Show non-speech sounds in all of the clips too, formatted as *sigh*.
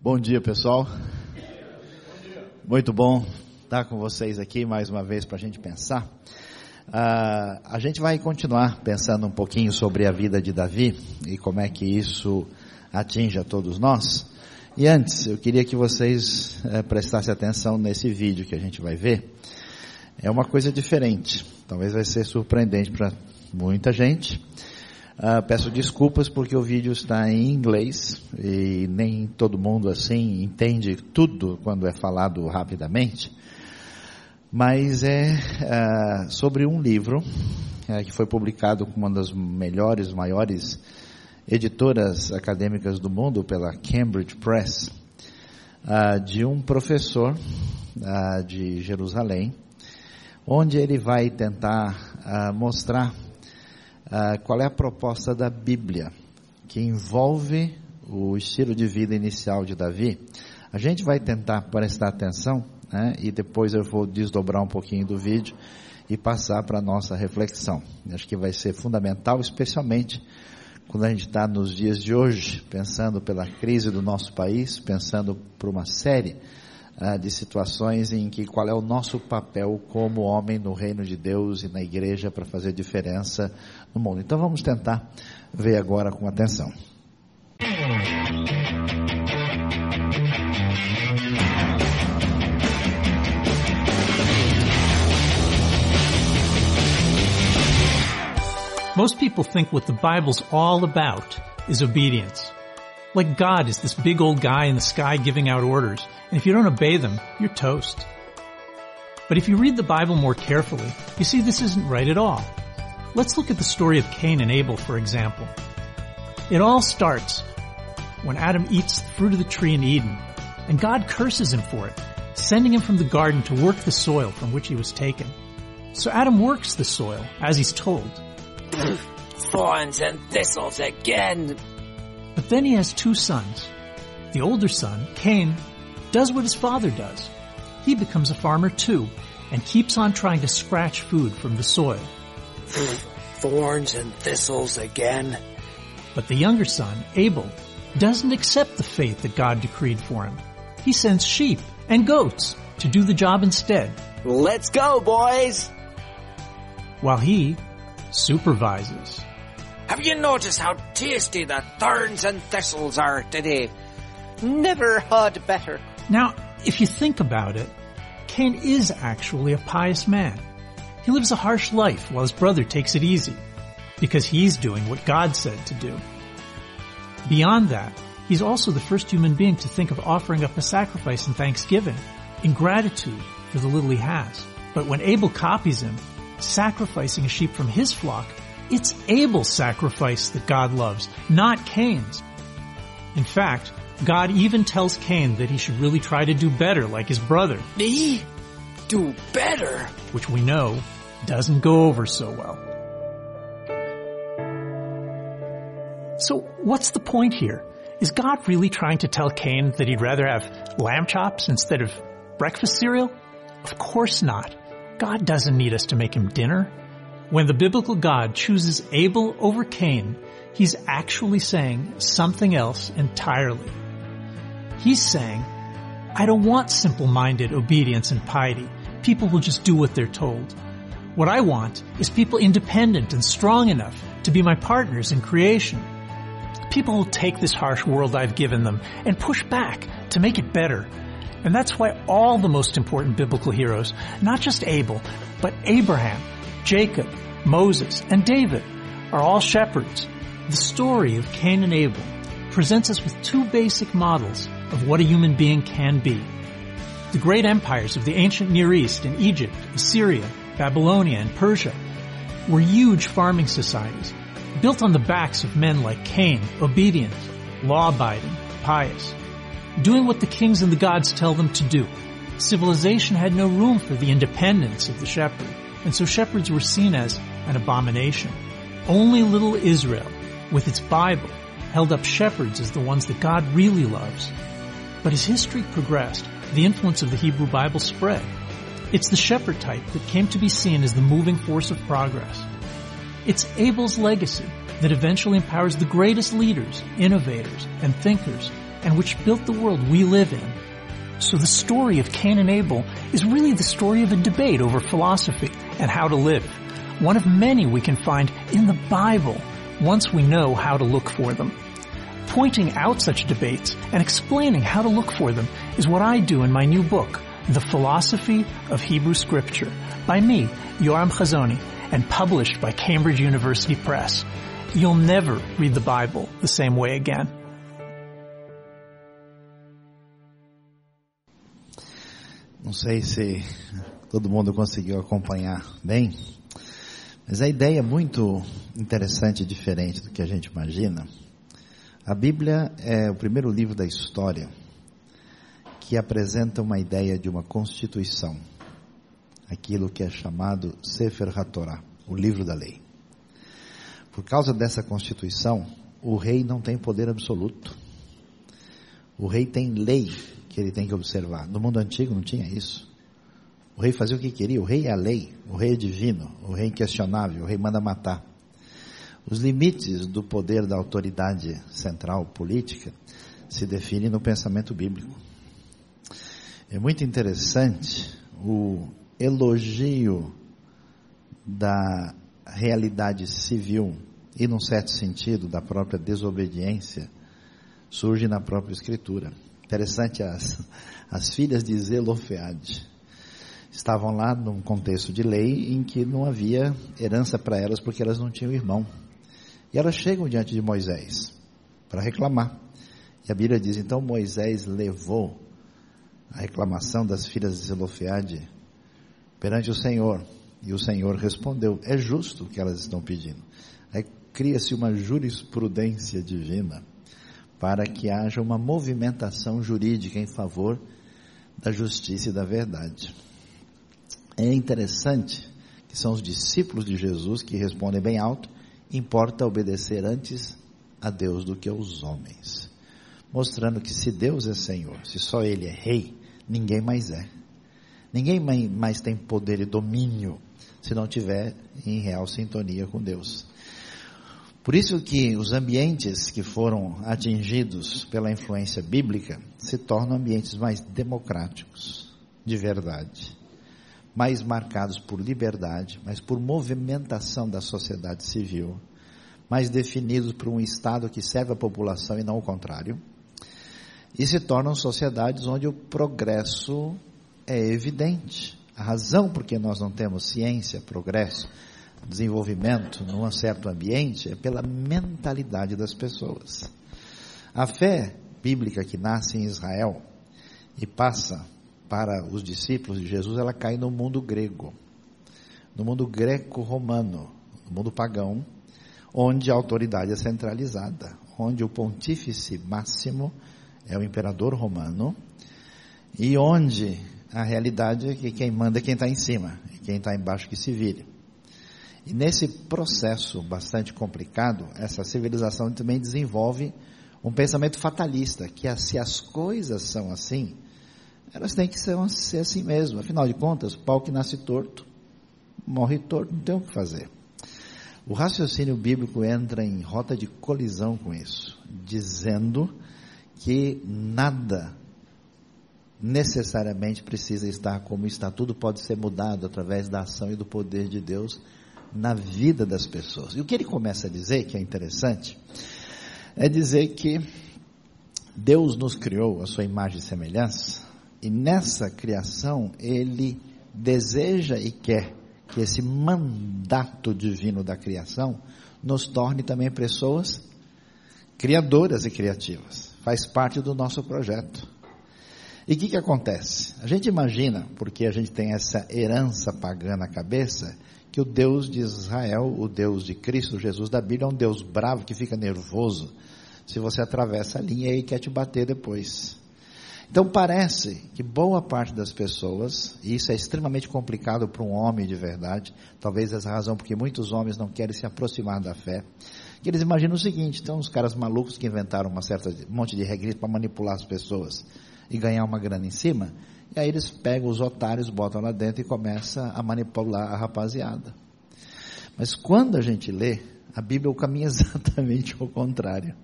Bom dia, pessoal. Muito bom estar com vocês aqui mais uma vez para a gente pensar. Uh, a gente vai continuar pensando um pouquinho sobre a vida de Davi e como é que isso atinge a todos nós. E antes, eu queria que vocês uh, prestassem atenção nesse vídeo que a gente vai ver. É uma coisa diferente. Talvez vai ser surpreendente para muita gente. Uh, peço desculpas porque o vídeo está em inglês e nem todo mundo assim entende tudo quando é falado rapidamente. Mas é uh, sobre um livro uh, que foi publicado com uma das melhores, maiores editoras acadêmicas do mundo pela Cambridge Press, de um professor de Jerusalém, onde ele vai tentar mostrar uh, qual é a proposta da Bíblia que envolve o estilo de vida inicial de Davi. A gente vai tentar prestar atenção né, e depois eu vou desdobrar um pouquinho do vídeo e passar para a nossa reflexão. Acho que vai ser fundamental, especialmente quando a gente está nos dias de hoje, pensando pela crise do nosso país, pensando por uma série ah, de situações em que qual é o nosso papel como homem no reino de Deus e na igreja para fazer diferença no mundo. Então vamos tentar ver agora com atenção. Most people think what the Bible's all about is obedience. Like God is this big old guy in the sky giving out orders, and if you don't obey them, you're toast. But if you read the Bible more carefully, you see this isn't right at all. Let's look at the story of Cain and Abel, for example. It all starts when Adam eats the fruit of the tree in Eden, and God curses him for it, sending him from the garden to work the soil from which he was taken. So Adam works the soil, as he's told. *clears throat* Thorns and thistles again, but then he has two sons. The older son, Cain, does what his father does. He becomes a farmer too, and keeps on trying to scratch food from the soil. Thorns and thistles again. But the younger son, Abel, doesn't accept the fate that God decreed for him. He sends sheep and goats to do the job instead. Let's go, boys! While he supervises. Have you noticed how tasty the thorns and thistles are today? Never had better. Now, if you think about it, Cain is actually a pious man. He lives a harsh life while his brother takes it easy, because he's doing what God said to do. Beyond that, he's also the first human being to think of offering up a sacrifice in thanksgiving, in gratitude for the little he has. But when Abel copies him, sacrificing a sheep from his flock, it's Abel's sacrifice that God loves, not Cain's. In fact, God even tells Cain that he should really try to do better like his brother. Me? Do better? Which we know doesn't go over so well. So what's the point here? Is God really trying to tell Cain that he'd rather have lamb chops instead of breakfast cereal? Of course not. God doesn't need us to make him dinner. When the biblical God chooses Abel over Cain, he's actually saying something else entirely. He's saying, I don't want simple-minded obedience and piety. People will just do what they're told. What I want is people independent and strong enough to be my partners in creation. People will take this harsh world I've given them and push back to make it better. And that's why all the most important biblical heroes, not just Abel, but Abraham, Jacob, Moses, and David are all shepherds. The story of Cain and Abel presents us with two basic models of what a human being can be. The great empires of the ancient Near East in Egypt, Assyria, Babylonia, and Persia were huge farming societies built on the backs of men like Cain, obedient, law-abiding, pious, doing what the kings and the gods tell them to do. Civilization had no room for the independence of the shepherd and so shepherds were seen as an abomination. Only little Israel, with its Bible, held up shepherds as the ones that God really loves. But as history progressed, the influence of the Hebrew Bible spread. It's the shepherd type that came to be seen as the moving force of progress. It's Abel's legacy that eventually empowers the greatest leaders, innovators, and thinkers and which built the world we live in. So the story of Cain and Abel is really the story of a debate over philosophy and how to live. One of many we can find in the Bible once we know how to look for them. Pointing out such debates and explaining how to look for them is what I do in my new book, The Philosophy of Hebrew Scripture, by me, Yoram Chazoni, and published by Cambridge University Press. You'll never read the Bible the same way again. Não sei se todo mundo conseguiu acompanhar bem, mas a ideia é muito interessante e diferente do que a gente imagina. A Bíblia é o primeiro livro da história que apresenta uma ideia de uma constituição, aquilo que é chamado Sefer HaTorah, o livro da lei. Por causa dessa constituição, o rei não tem poder absoluto. O rei tem lei que ele tem que observar. No mundo antigo não tinha isso. O rei fazia o que queria, o rei é a lei, o rei é divino, o rei é inquestionável, o rei manda matar. Os limites do poder da autoridade central política se definem no pensamento bíblico. É muito interessante o elogio da realidade civil e, num certo sentido, da própria desobediência, surge na própria Escritura. Interessante, as, as filhas de Zelofeade estavam lá num contexto de lei em que não havia herança para elas porque elas não tinham irmão. E elas chegam diante de Moisés para reclamar. E a Bíblia diz: então Moisés levou a reclamação das filhas de Zelofeade perante o Senhor. E o Senhor respondeu: é justo o que elas estão pedindo. Aí cria-se uma jurisprudência divina para que haja uma movimentação jurídica em favor da justiça e da verdade. É interessante que são os discípulos de Jesus que respondem bem alto: importa obedecer antes a Deus do que aos homens. Mostrando que se Deus é Senhor, se só Ele é Rei, ninguém mais é. Ninguém mais tem poder e domínio se não tiver em real sintonia com Deus. Por isso que os ambientes que foram atingidos pela influência bíblica se tornam ambientes mais democráticos, de verdade, mais marcados por liberdade, mas por movimentação da sociedade civil, mais definidos por um Estado que serve a população e não o contrário, e se tornam sociedades onde o progresso é evidente. A razão por que nós não temos ciência, progresso, desenvolvimento num certo ambiente é pela mentalidade das pessoas. A fé bíblica que nasce em Israel e passa para os discípulos de Jesus, ela cai no mundo grego, no mundo greco-romano, no mundo pagão, onde a autoridade é centralizada, onde o pontífice máximo é o imperador romano e onde a realidade é que quem manda é quem está em cima e quem está embaixo que se vire. E nesse processo bastante complicado, essa civilização também desenvolve um pensamento fatalista, que se as coisas são assim, elas têm que ser, ser assim mesmo. Afinal de contas, o pau que nasce torto, morre torto, não tem o que fazer. O raciocínio bíblico entra em rota de colisão com isso, dizendo que nada necessariamente precisa estar como está, tudo pode ser mudado através da ação e do poder de Deus na vida das pessoas. E o que ele começa a dizer, que é interessante, é dizer que Deus nos criou a sua imagem e semelhança, e nessa criação ele deseja e quer que esse mandato divino da criação nos torne também pessoas criadoras e criativas. Faz parte do nosso projeto. E o que, que acontece? A gente imagina, porque a gente tem essa herança pagã na cabeça, que o Deus de Israel, o Deus de Cristo Jesus da Bíblia, é um Deus bravo que fica nervoso se você atravessa a linha e quer te bater depois. Então parece que boa parte das pessoas, e isso é extremamente complicado para um homem de verdade, talvez essa razão porque muitos homens não querem se aproximar da fé, que eles imaginam o seguinte, então os caras malucos que inventaram uma certa, um monte de regras para manipular as pessoas e ganhar uma grana em cima, e aí eles pegam os otários, botam lá dentro e começam a manipular a rapaziada. Mas quando a gente lê, a Bíblia caminha *laughs* exatamente ao contrário.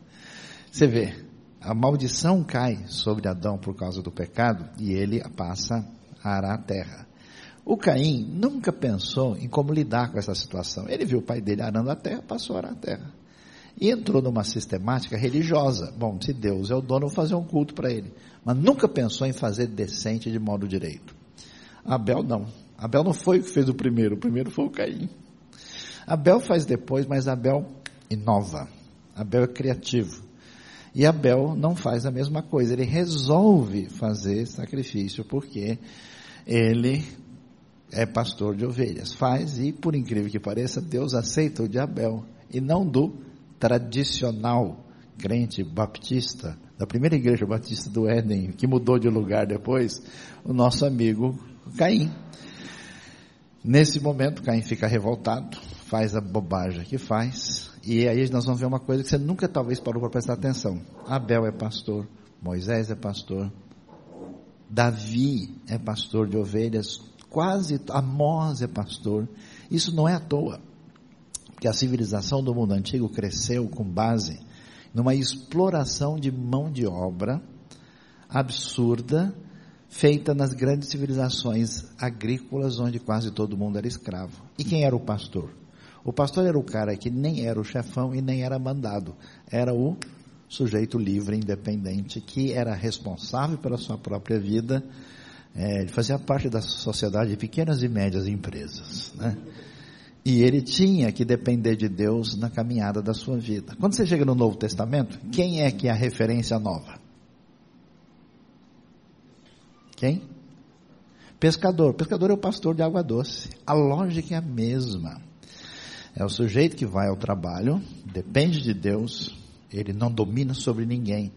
Você vê, a maldição cai sobre Adão por causa do pecado e ele passa a arar a terra. O Caim nunca pensou em como lidar com essa situação. Ele viu o pai dele arando a terra, passou a arar a terra. E entrou numa sistemática religiosa. Bom, se Deus é o dono, vou fazer um culto para ele. Mas nunca pensou em fazer decente de modo direito. Abel não. Abel não foi o que fez o primeiro, o primeiro foi o Caim. Abel faz depois, mas Abel inova. Abel é criativo. E Abel não faz a mesma coisa, ele resolve fazer sacrifício porque ele é pastor de ovelhas. Faz e, por incrível que pareça, Deus aceita o de Abel e não do tradicional crente baptista, da primeira igreja batista do Éden, que mudou de lugar depois, o nosso amigo Caim. Nesse momento, Caim fica revoltado, faz a bobagem que faz, e aí nós vamos ver uma coisa que você nunca talvez parou para prestar atenção. Abel é pastor, Moisés é pastor, Davi é pastor de ovelhas, quase Amós é pastor. Isso não é à toa, porque a civilização do mundo antigo cresceu com base numa exploração de mão de obra absurda feita nas grandes civilizações agrícolas onde quase todo mundo era escravo. E quem era o pastor? O pastor era o cara que nem era o chefão e nem era mandado. Era o sujeito livre, independente, que era responsável pela sua própria vida. É, ele fazia parte da sociedade de pequenas e médias empresas. Né? E ele tinha que depender de Deus na caminhada da sua vida. Quando você chega no Novo Testamento, quem é que é a referência nova? Quem? Pescador. Pescador é o pastor de água doce. A lógica é a mesma. É o sujeito que vai ao trabalho, depende de Deus, ele não domina sobre ninguém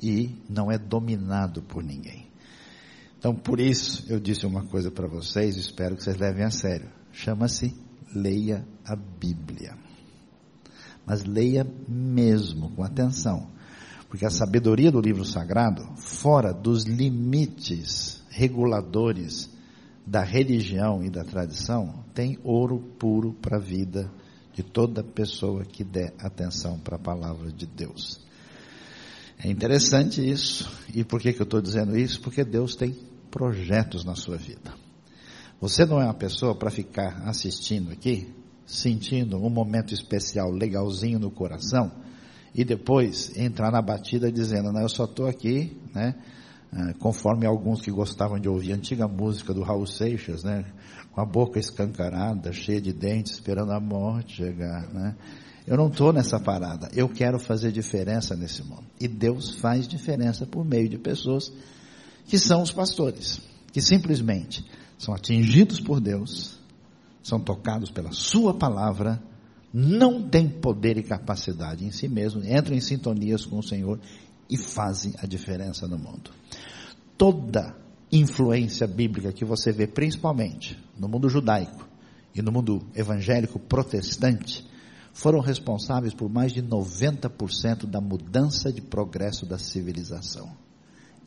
e não é dominado por ninguém. Então, por isso, eu disse uma coisa para vocês, espero que vocês levem a sério. Chama-se leia a Bíblia. Mas leia mesmo, com atenção. Porque a sabedoria do livro sagrado, fora dos limites reguladores da religião e da tradição, tem ouro puro para a vida de toda pessoa que der atenção para a palavra de Deus. É interessante isso. E por que, que eu estou dizendo isso? Porque Deus tem projetos na sua vida. Você não é uma pessoa para ficar assistindo aqui, sentindo um momento especial, legalzinho no coração, e depois entrar na batida dizendo, não, eu só estou aqui, né? Ah, conforme alguns que gostavam de ouvir antiga música do Raul Seixas, né? com a boca escancarada, cheia de dentes, esperando a morte chegar, né? Eu não estou nessa parada. Eu quero fazer diferença nesse mundo. E Deus faz diferença por meio de pessoas que são os pastores, que simplesmente são atingidos por Deus, são tocados pela Sua palavra, não têm poder e capacidade em si mesmos, entram em sintonias com o Senhor e fazem a diferença no mundo. Toda influência bíblica que você vê, principalmente no mundo judaico e no mundo evangélico protestante, foram responsáveis por mais de 90% da mudança de progresso da civilização.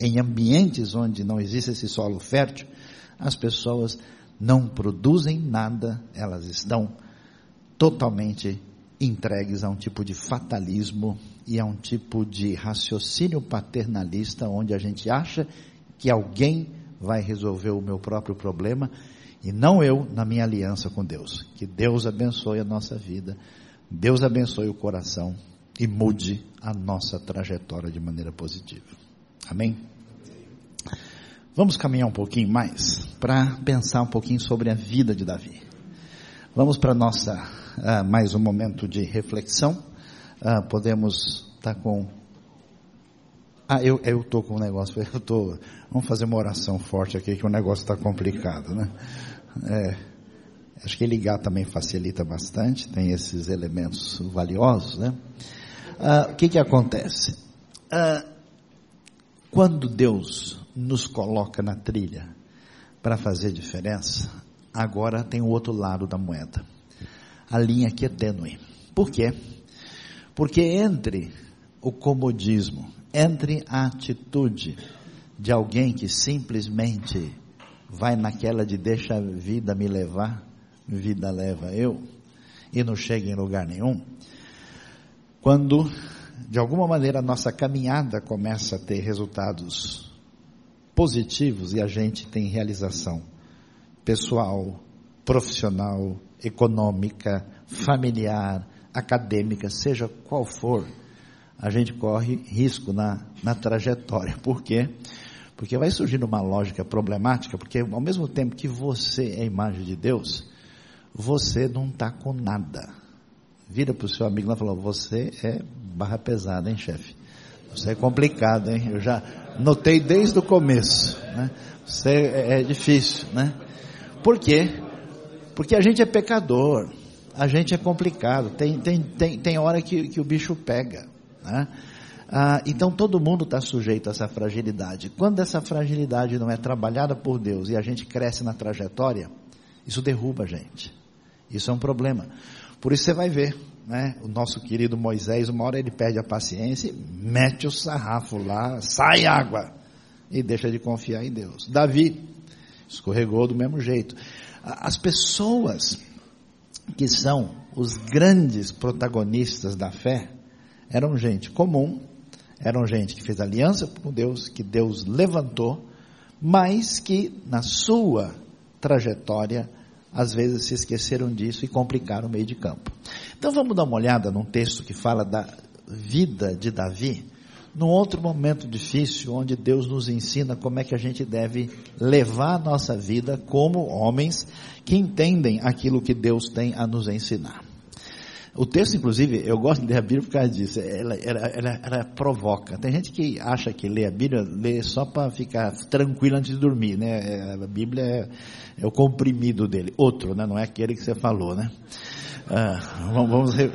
Em ambientes onde não existe esse solo fértil, as pessoas não produzem nada, elas estão totalmente entregues a um tipo de fatalismo e a um tipo de raciocínio paternalista onde a gente acha que alguém vai resolver o meu próprio problema e não eu na minha aliança com Deus. Que Deus abençoe a nossa vida, Deus abençoe o coração e mude a nossa trajetória de maneira positiva. Amém? Vamos caminhar um pouquinho mais para pensar um pouquinho sobre a vida de Davi. Vamos para nossa uh, mais um momento de reflexão. Uh, podemos estar tá com ah, eu eu tô com um negócio. *laughs* Eu tô. Vamos fazer uma oração forte aqui que o negócio está complicado, né? É, acho que ligar também facilita bastante. Tem esses elementos valiosos, né? Ah, o que que acontece? Quando Deus nos coloca na trilha para fazer diferença, agora tem o outro lado da moeda. A linha aqui é tênue. Por quê? Porque entre o comodismo entre a atitude de alguém que simplesmente vai naquela de deixa a vida me levar, vida leva eu, e não chega em lugar nenhum, quando de alguma maneira a nossa caminhada começa a ter resultados positivos e a gente tem realização pessoal, profissional, econômica, familiar, acadêmica, seja qual for, a gente corre risco na, na trajetória. *laughs* Por quê? Porque vai surgindo uma lógica problemática, porque ao mesmo tempo que você é imagem de Deus, você não está com nada. Vira para o seu amigo lá e fala, você é barra pesada, hein, chefe? Você é complicado, hein? Eu já notei desde o começo, né? Você é, é difícil, né? Por quê? Porque a gente é pecador, a gente é complicado, tem, tem, tem, tem hora que, que o bicho pega, né? Ah, então todo mundo está sujeito a essa fragilidade. Quando essa fragilidade não é trabalhada por Deus e a gente cresce na trajetória, isso derruba a gente. Isso é um problema. Por isso você vai ver, né? O nosso querido Moisés, uma hora ele perde a paciência, mete o sarrafo lá, sai água e deixa de confiar em Deus. Davi escorregou do mesmo jeito. As pessoas que são os grandes protagonistas da fé eram gente comum, eram gente que fez aliança com Deus, que Deus levantou, mas que na sua trajetória às vezes se esqueceram disso e complicaram o meio de campo. Então vamos dar uma olhada num texto que fala da vida de Davi, num outro momento difícil, onde Deus nos ensina como é que a gente deve levar a nossa vida como homens que entendem aquilo que Deus tem a nos ensinar. O texto, inclusive, eu gosto de ler a Bíblia por causa disso. Ela, ela, ela, ela provoca. Tem gente que acha que lê a Bíblia, lê só para ficar tranquilo antes de dormir, né? A Bíblia é, é, o comprimido dele. Outro, né? Não é aquele que você falou, né? Ah, vamos, vamos eu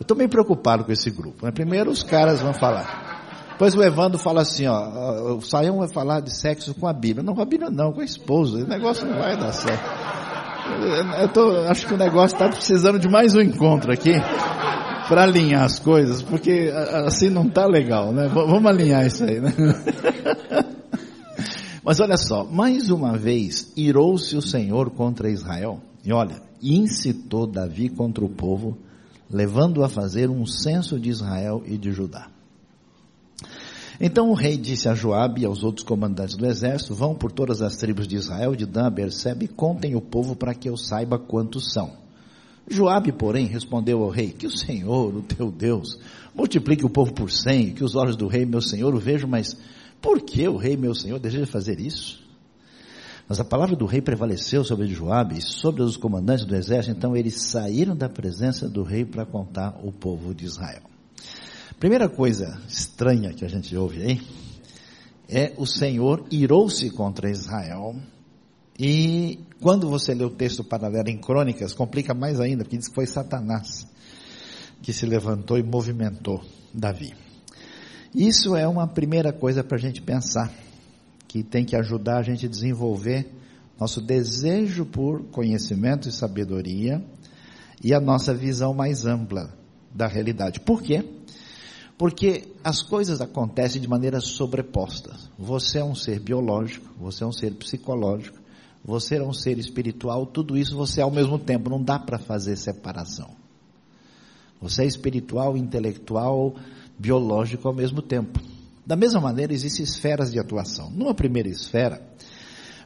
estou meio preocupado com esse grupo. Né? Primeiro os caras vão falar. Depois o Evandro fala assim, ó, o Saião vai falar de sexo com a Bíblia. Não com a Bíblia não, com a esposa. Esse negócio não vai dar certo. Eu tô, acho que o negócio está precisando de mais um encontro aqui para alinhar as coisas, porque assim não tá legal, né? Vamos alinhar isso aí, né? *laughs* Mas olha só, mais uma vez irou-se o Senhor contra Israel. E olha, incitou Davi contra o povo, levando a fazer um censo de Israel e de Judá. Então o rei disse a Joabe e aos outros comandantes do exército, vão por todas as tribos de Israel, de Dan a Bersebe, e contem o povo para que eu saiba quantos são. Joabe, porém, respondeu ao rei, que o Senhor, o teu Deus, multiplique o povo por cem, que os olhos do rei, meu Senhor, o vejam, mas por que o rei, meu Senhor, deseja fazer isso? Mas a palavra do rei prevaleceu sobre Joabe e sobre os comandantes do exército, então eles saíram da presença do rei para contar o povo de Israel. Primeira coisa estranha que a gente ouve aí é o Senhor irou-se contra Israel. E quando você lê o texto paralelo em Crônicas, complica mais ainda, porque diz que foi Satanás que se levantou e movimentou Davi. Isso é uma primeira coisa para a gente pensar, que tem que ajudar a gente a desenvolver nosso desejo por conhecimento e sabedoria e a nossa visão mais ampla da realidade. Por quê? Porque as coisas acontecem de maneira sobreposta. Você é um ser biológico, você é um ser psicológico, você é um ser espiritual, tudo isso você é ao mesmo tempo, não dá para fazer separação. Você é espiritual, intelectual, biológico ao mesmo tempo. Da mesma maneira, existem esferas de atuação. Numa primeira esfera,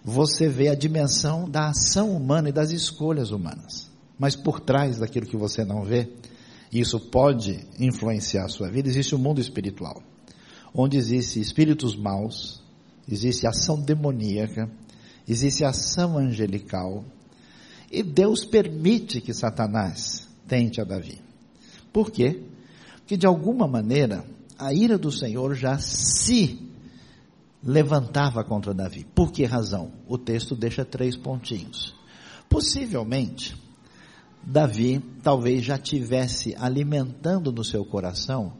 você vê a dimensão da ação humana e das escolhas humanas. Mas por trás daquilo que você não vê, isso pode influenciar a sua vida, existe o um mundo espiritual, onde existe espíritos maus, existe ação demoníaca, existe ação angelical, e Deus permite que Satanás tente a Davi. Por quê? Porque de alguma maneira a ira do Senhor já se levantava contra Davi. Por que razão? O texto deixa três pontinhos. Possivelmente, Davi talvez já tivesse alimentando no seu coração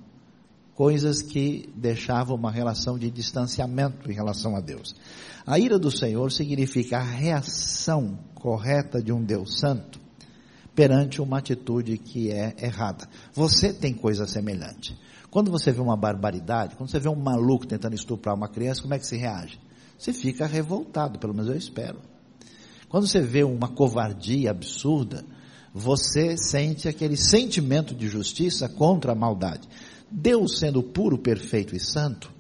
coisas que deixavam uma relação de distanciamento em relação a Deus. A ira do Senhor significa a reação correta de um Deus santo perante uma atitude que é errada. Você tem coisa semelhante. Quando você vê uma barbaridade, quando você vê um maluco tentando estuprar uma criança, como é que se reage? Você fica revoltado, pelo menos eu espero. Quando você vê uma covardia absurda, você sente aquele sentimento de justiça contra a maldade. Deus sendo puro, perfeito e santo,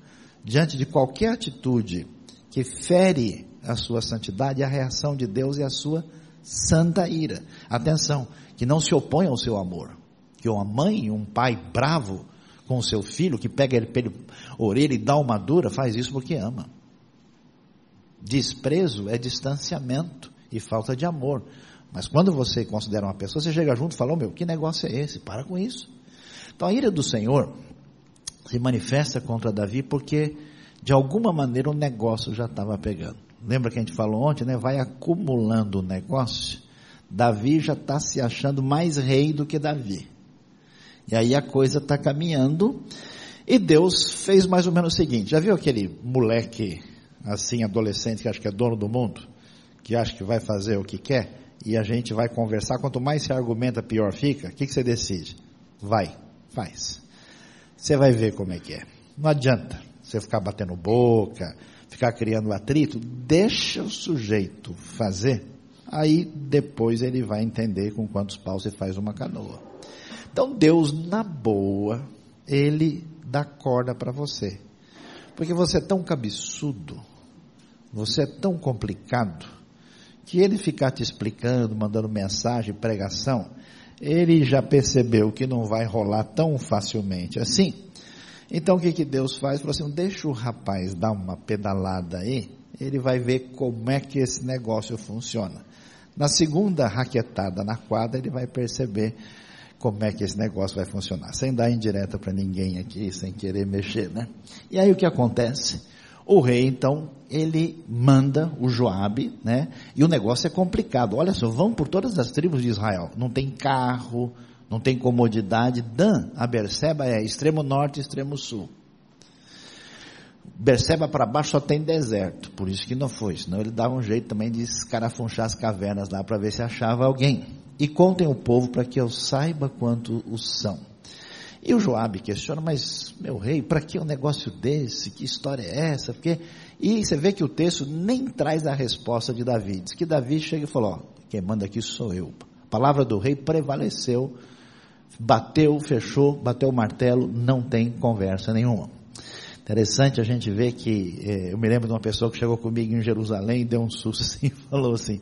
diante de qualquer atitude que fere a sua santidade, a reação de Deus é a sua santa ira. Atenção, que não se opõe ao seu amor. Que uma mãe, um pai bravo com o seu filho, que pega ele pela orelha e dá uma dura, faz isso porque ama. Desprezo é distanciamento e falta de amor. Mas quando você considera uma pessoa, você chega junto e fala, oh, meu, que negócio é esse? Para com isso. Então a ira do Senhor se manifesta contra Davi porque de alguma maneira o negócio já estava pegando. Lembra que a gente falou ontem, né? Vai acumulando o negócio. Davi já está se achando mais rei do que Davi. E aí a coisa está caminhando. E Deus fez mais ou menos o seguinte: já viu aquele moleque, assim, adolescente, que acha que é dono do mundo? Que acha que vai fazer o que quer? E a gente vai conversar. Quanto mais se argumenta, pior fica. O que, que você decide? Vai, faz. Você vai ver como é que é. Não adianta você ficar batendo boca, ficar criando atrito. Deixa o sujeito fazer. Aí depois ele vai entender com quantos paus você faz uma canoa. Então Deus, na boa, Ele dá corda para você. Porque você é tão cabeçudo, você é tão complicado, que Ele ficar te explicando, mandando mensagem, pregação, Ele já percebeu que não vai rolar tão facilmente assim. Então o que, que Deus faz? Falou assim, deixa o rapaz dar uma pedalada aí, ele vai ver como é que esse negócio funciona. Na segunda raquetada na quadra, ele vai perceber como é que esse negócio vai funcionar, sem dar indireta para ninguém aqui, sem querer mexer, né? E aí o que acontece? O rei, então, ele manda o Joabe, né? E o negócio é complicado. Olha só, vão por todas as tribos de Israel. Não tem carro, não tem comodidade. Dan, a Berseba é extremo norte, extremo sul. Berseba para baixo só tem deserto, por isso que não foi. Senão ele dava um jeito também de escarafunchar as cavernas lá para ver se achava alguém e contem o povo para que eu saiba quanto os são. E o Joabe questiona, mas meu rei, para que um negócio desse? Que história é essa? Porque e você vê que o texto nem traz a resposta de Davi. Diz que Davi chega e falou: ó, quem manda aqui sou eu. A palavra do rei prevaleceu, bateu, fechou, bateu o martelo, não tem conversa nenhuma. Interessante a gente ver que eh, eu me lembro de uma pessoa que chegou comigo em Jerusalém e deu um susto assim, *laughs* falou assim: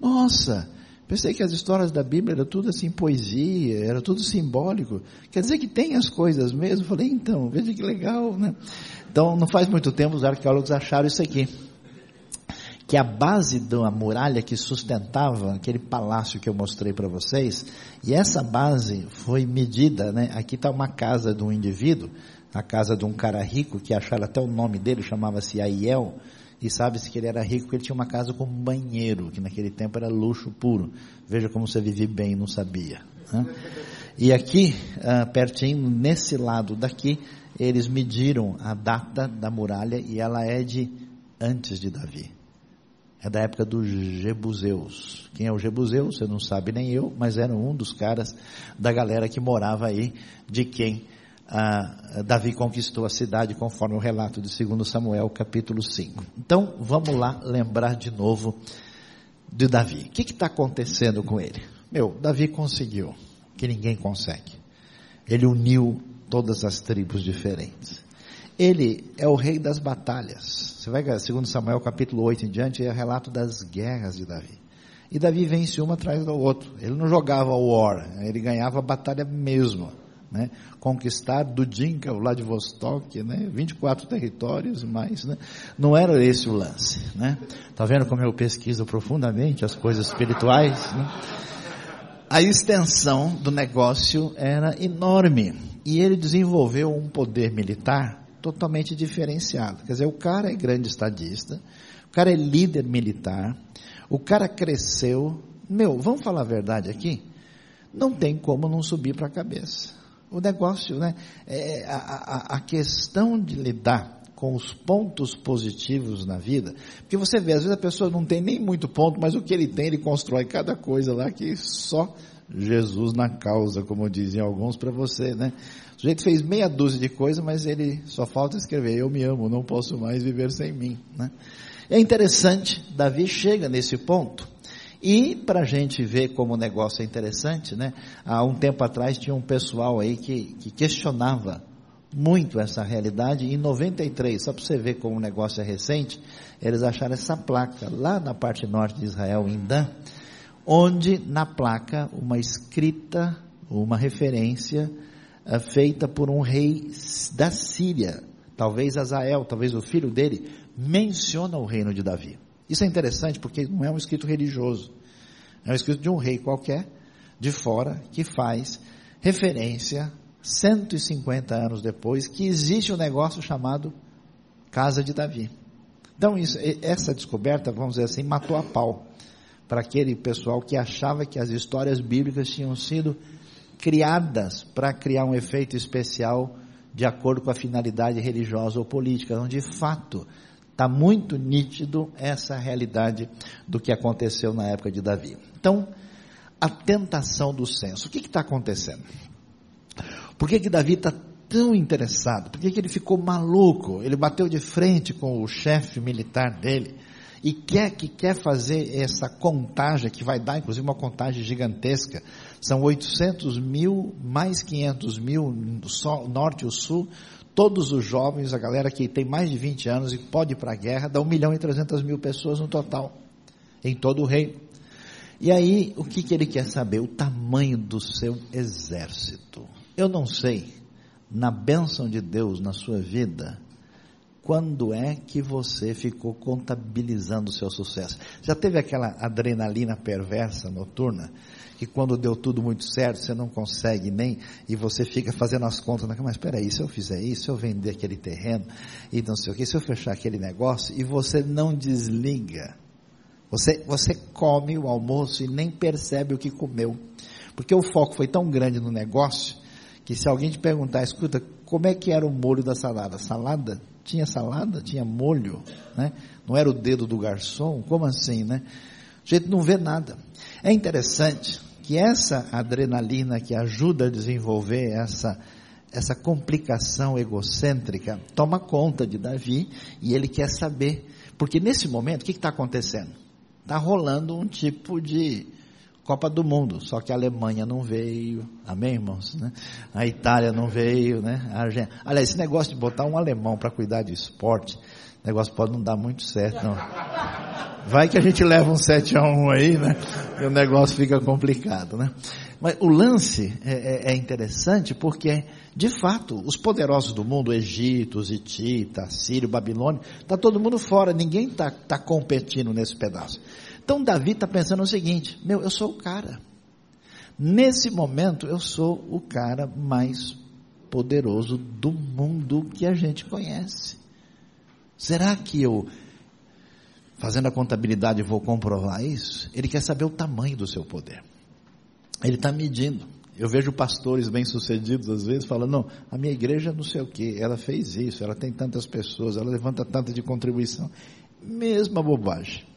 Nossa, Pensei que as histórias da Bíblia era tudo assim, poesia, era tudo simbólico. Quer dizer que tem as coisas mesmo? Falei, então, veja que legal, né? Então, não faz muito tempo os arqueólogos acharam isso aqui. Que a base da muralha que sustentava aquele palácio que eu mostrei para vocês, e essa base foi medida, né? Aqui está uma casa de um indivíduo, a casa de um cara rico, que acharam até o nome dele, chamava-se Aiel, e sabe-se que ele era rico porque ele tinha uma casa com banheiro, que naquele tempo era luxo puro. Veja como você vive bem, não sabia. Né? E aqui, uh, pertinho, nesse lado daqui, eles mediram a data da muralha e ela é de antes de Davi. É da época dos Jebuseus. Quem é o Jebuseu? Você não sabe nem eu, mas era um dos caras da galera que morava aí, de quem Davi conquistou a cidade, conforme o relato de 2 Samuel, capítulo 5. Então, vamos lá lembrar de novo de Davi. O que está acontecendo com ele? Meu, Davi conseguiu, que ninguém consegue. Ele uniu todas as tribos diferentes. Ele é o rei das batalhas. Você vai, segundo Samuel, capítulo 8 em diante, é o relato das guerras de Davi. E Davi vence uma atrás do outro. Ele não jogava war, ele ganhava a batalha mesmo né? conquistar do Dinka, o Vladivostok, né? 24 territórios e mais, né? Não era esse o lance, né? Tá vendo como eu pesquiso profundamente as coisas espirituais, né? A extensão do negócio era enorme e ele desenvolveu um poder militar totalmente diferenciado. Quer dizer, o cara é grande estadista, o cara é líder militar, o cara cresceu. Meu, vamos falar a verdade aqui? Não tem como não subir para a cabeça o negócio, né? É, a, a, a questão de lidar com os pontos positivos na vida, porque você vê, às vezes a pessoa não tem nem muito ponto, mas o que ele tem, ele constrói cada coisa lá que só Jesus na causa, como dizem alguns para você, né? O sujeito fez meia dúzia de coisas, mas ele só falta escrever, eu me amo, não posso mais viver sem mim, né? É interessante, Davi chega nesse ponto, e para a gente ver como o negócio é interessante, né? Há um tempo atrás tinha um pessoal aí que, que questionava muito essa realidade. Em 93, só para você ver como o negócio é recente, eles acharam essa placa lá na parte norte de Israel, em Dan, onde na placa uma escrita, uma referência uh, feita por um rei da Síria, talvez Azael, talvez o filho dele, menciona o reino de Davi. Isso é interessante porque não é um escrito religioso, é um escrito de um rei qualquer, de fora, que faz referência 150 anos depois, que existe um negócio chamado Casa de Davi. Então, isso, essa descoberta, vamos dizer assim, matou a pau para aquele pessoal que achava que as histórias bíblicas tinham sido criadas para criar um efeito especial de acordo com a finalidade religiosa ou política, onde de fato está muito nítido essa realidade do que aconteceu na época de Davi. Então, a tentação do senso. O que está acontecendo? Por que, que Davi está tão interessado? Por que, que ele ficou maluco? Ele bateu de frente com o chefe militar dele e quer que quer fazer essa contagem que vai dar, inclusive uma contagem gigantesca. São 800 mil mais 500 mil no norte e sul. Todos os jovens, a galera que tem mais de 20 anos e pode ir para a guerra, dá 1 milhão e 300 mil pessoas no total, em todo o reino. E aí, o que, que ele quer saber? O tamanho do seu exército. Eu não sei, na bênção de Deus na sua vida, quando é que você ficou contabilizando o seu sucesso? Já teve aquela adrenalina perversa noturna? Que quando deu tudo muito certo, você não consegue nem, e você fica fazendo as contas, mas espera aí, se eu fizer isso, se eu vender aquele terreno, e não sei o que, se eu fechar aquele negócio, e você não desliga. Você, você come o almoço e nem percebe o que comeu. Porque o foco foi tão grande no negócio, que se alguém te perguntar, escuta, como é que era o molho da salada? Salada? Tinha salada? Tinha molho? Né? Não era o dedo do garçom? Como assim, né? A gente não vê nada. É interessante que essa adrenalina que ajuda a desenvolver essa, essa complicação egocêntrica toma conta de Davi e ele quer saber. Porque nesse momento, o que está acontecendo? Está rolando um tipo de Copa do Mundo, só que a Alemanha não veio, amém, irmãos? Né? A Itália não veio, né? A Argentina. Aliás, esse negócio de botar um alemão para cuidar de esporte, negócio pode não dar muito certo, não. Vai que a gente leva um 7 a 1 aí, né? E o negócio fica complicado, né? Mas o lance é, é, é interessante porque, de fato, os poderosos do mundo, Egito, os hititas, Sírio, Babilônia, está todo mundo fora, ninguém está tá competindo nesse pedaço. Então Davi está pensando o seguinte: meu, eu sou o cara. Nesse momento, eu sou o cara mais poderoso do mundo que a gente conhece. Será que eu, fazendo a contabilidade, vou comprovar isso? Ele quer saber o tamanho do seu poder. Ele está medindo. Eu vejo pastores bem-sucedidos às vezes falando, não, a minha igreja não sei o que, ela fez isso, ela tem tantas pessoas, ela levanta tanta de contribuição. Mesma bobagem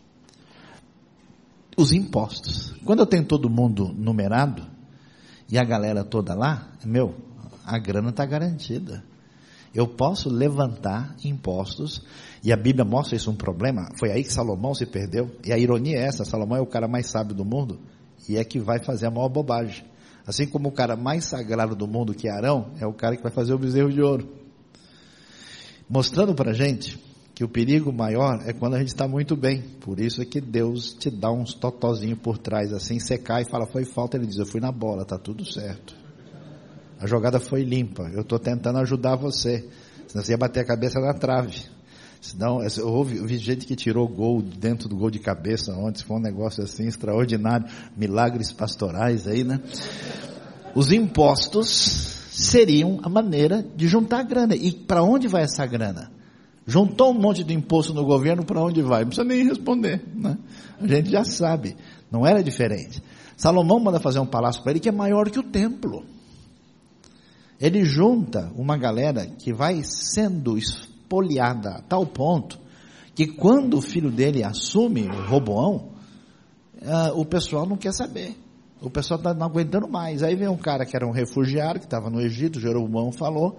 os impostos. Quando eu tenho todo mundo numerado e a galera toda lá, meu, a grana está garantida. Eu posso levantar impostos e a Bíblia mostra isso um problema. Foi aí que Salomão se perdeu. E a ironia é essa: Salomão é o cara mais sábio do mundo e é que vai fazer a maior bobagem. Assim como o cara mais sagrado do mundo, que é Arão, é o cara que vai fazer o bezerro de ouro. Mostrando para gente que o perigo maior é quando a gente está muito bem. Por isso é que Deus te dá uns totozinhos por trás, assim, cai e fala, foi falta, ele diz, eu fui na bola, tá tudo certo. A jogada foi limpa, eu estou tentando ajudar você. Senão você ia bater a cabeça na trave. Senão, houve, houve gente que tirou gol dentro do gol de cabeça ontem, foi um negócio assim extraordinário, milagres pastorais aí, né? Os impostos seriam a maneira de juntar grana. E para onde vai essa grana? Juntou um monte de imposto no governo, para onde vai? Não precisa nem responder. Né? A gente já sabe. Não era diferente. Salomão manda fazer um palácio para ele que é maior que o templo. Ele junta uma galera que vai sendo espoliada a tal ponto que quando o filho dele assume o Roboão, uh, o pessoal não quer saber. O pessoal está não aguentando mais. Aí vem um cara que era um refugiado, que estava no Egito, Jeroboão falou,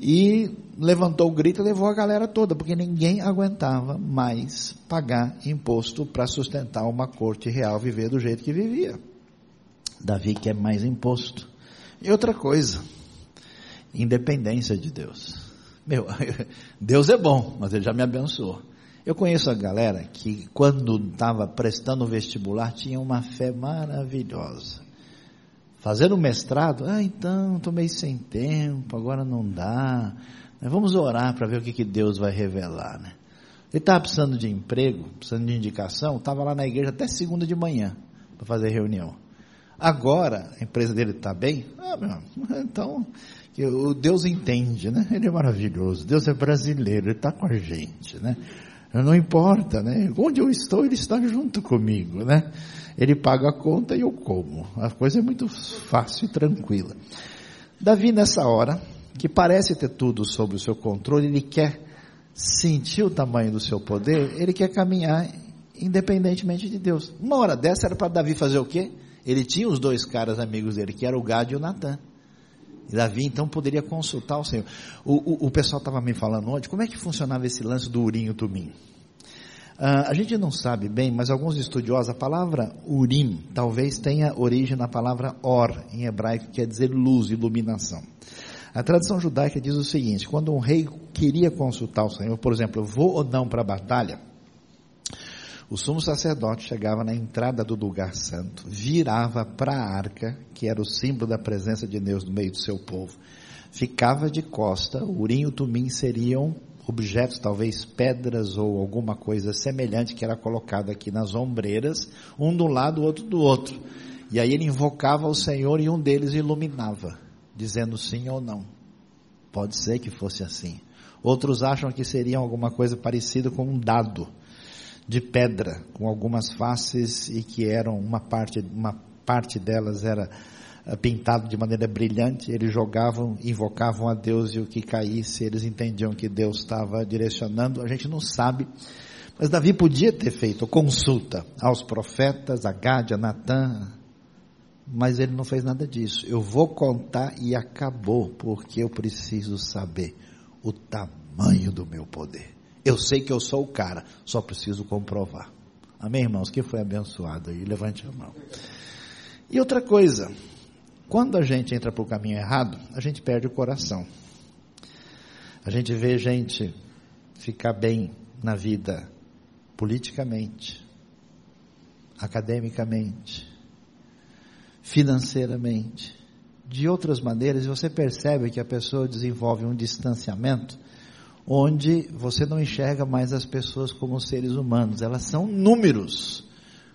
e levantou o grito e levou a galera toda, porque ninguém aguentava mais pagar imposto para sustentar uma corte real viver do jeito que vivia. Davi quer mais imposto. E outra coisa, independência de Deus. Meu, *laughs* Deus é bom, mas Ele já me abençoou. Eu conheço a galera que, quando estava prestando o vestibular, tinha uma fé maravilhosa. Fazendo mestrado, ah, então, estou meio sem tempo, agora não dá. Vamos orar para ver o que, que Deus vai revelar, né? Ele estava precisando de emprego, precisando de indicação, estava lá na igreja até segunda de manhã para fazer reunião. Agora, a empresa dele está bem? Ah, meu, *laughs* então, o Deus entende, né? Ele é maravilhoso. Deus é brasileiro, Ele está com a gente, né? Não importa, né? Onde eu estou, Ele está junto comigo, né? Ele paga a conta e eu como. A coisa é muito fácil e tranquila. Davi, nessa hora, que parece ter tudo sob o seu controle, ele quer sentir o tamanho do seu poder, ele quer caminhar independentemente de Deus. Uma hora dessa era para Davi fazer o quê? Ele tinha os dois caras amigos dele, que era o Gad e o Natan. Davi então poderia consultar o Senhor. O, o, o pessoal estava me falando ontem, como é que funcionava esse lance do Urim e Tumim? Uh, a gente não sabe bem, mas alguns estudiosos, a palavra Urim talvez tenha origem na palavra Or, em hebraico, que quer dizer luz, iluminação. A tradição judaica diz o seguinte: quando um rei queria consultar o Senhor, por exemplo, vou ou não para a batalha, o sumo sacerdote chegava na entrada do lugar santo, virava para a arca, que era o símbolo da presença de Deus no meio do seu povo, ficava de costa, o urim e o tumim seriam objetos, talvez pedras ou alguma coisa semelhante que era colocada aqui nas ombreiras, um do lado, outro do outro. E aí ele invocava o Senhor e um deles iluminava dizendo sim ou não. Pode ser que fosse assim. Outros acham que seria alguma coisa parecida com um dado de pedra, com algumas faces e que eram uma parte, uma parte delas era eh, pintado de maneira brilhante, eles jogavam, invocavam a Deus e o que caísse, eles entendiam que Deus estava direcionando, a gente não sabe, mas Davi podia ter feito consulta aos profetas, a Gade, a Natã, mas ele não fez nada disso. Eu vou contar e acabou, porque eu preciso saber o tamanho do meu poder. Eu sei que eu sou o cara, só preciso comprovar. Amém, irmãos? Quem foi abençoado aí? Levante a mão. E outra coisa, quando a gente entra para o caminho errado, a gente perde o coração. A gente vê gente ficar bem na vida politicamente, academicamente, financeiramente, de outras maneiras, e você percebe que a pessoa desenvolve um distanciamento onde você não enxerga mais as pessoas como seres humanos, elas são números,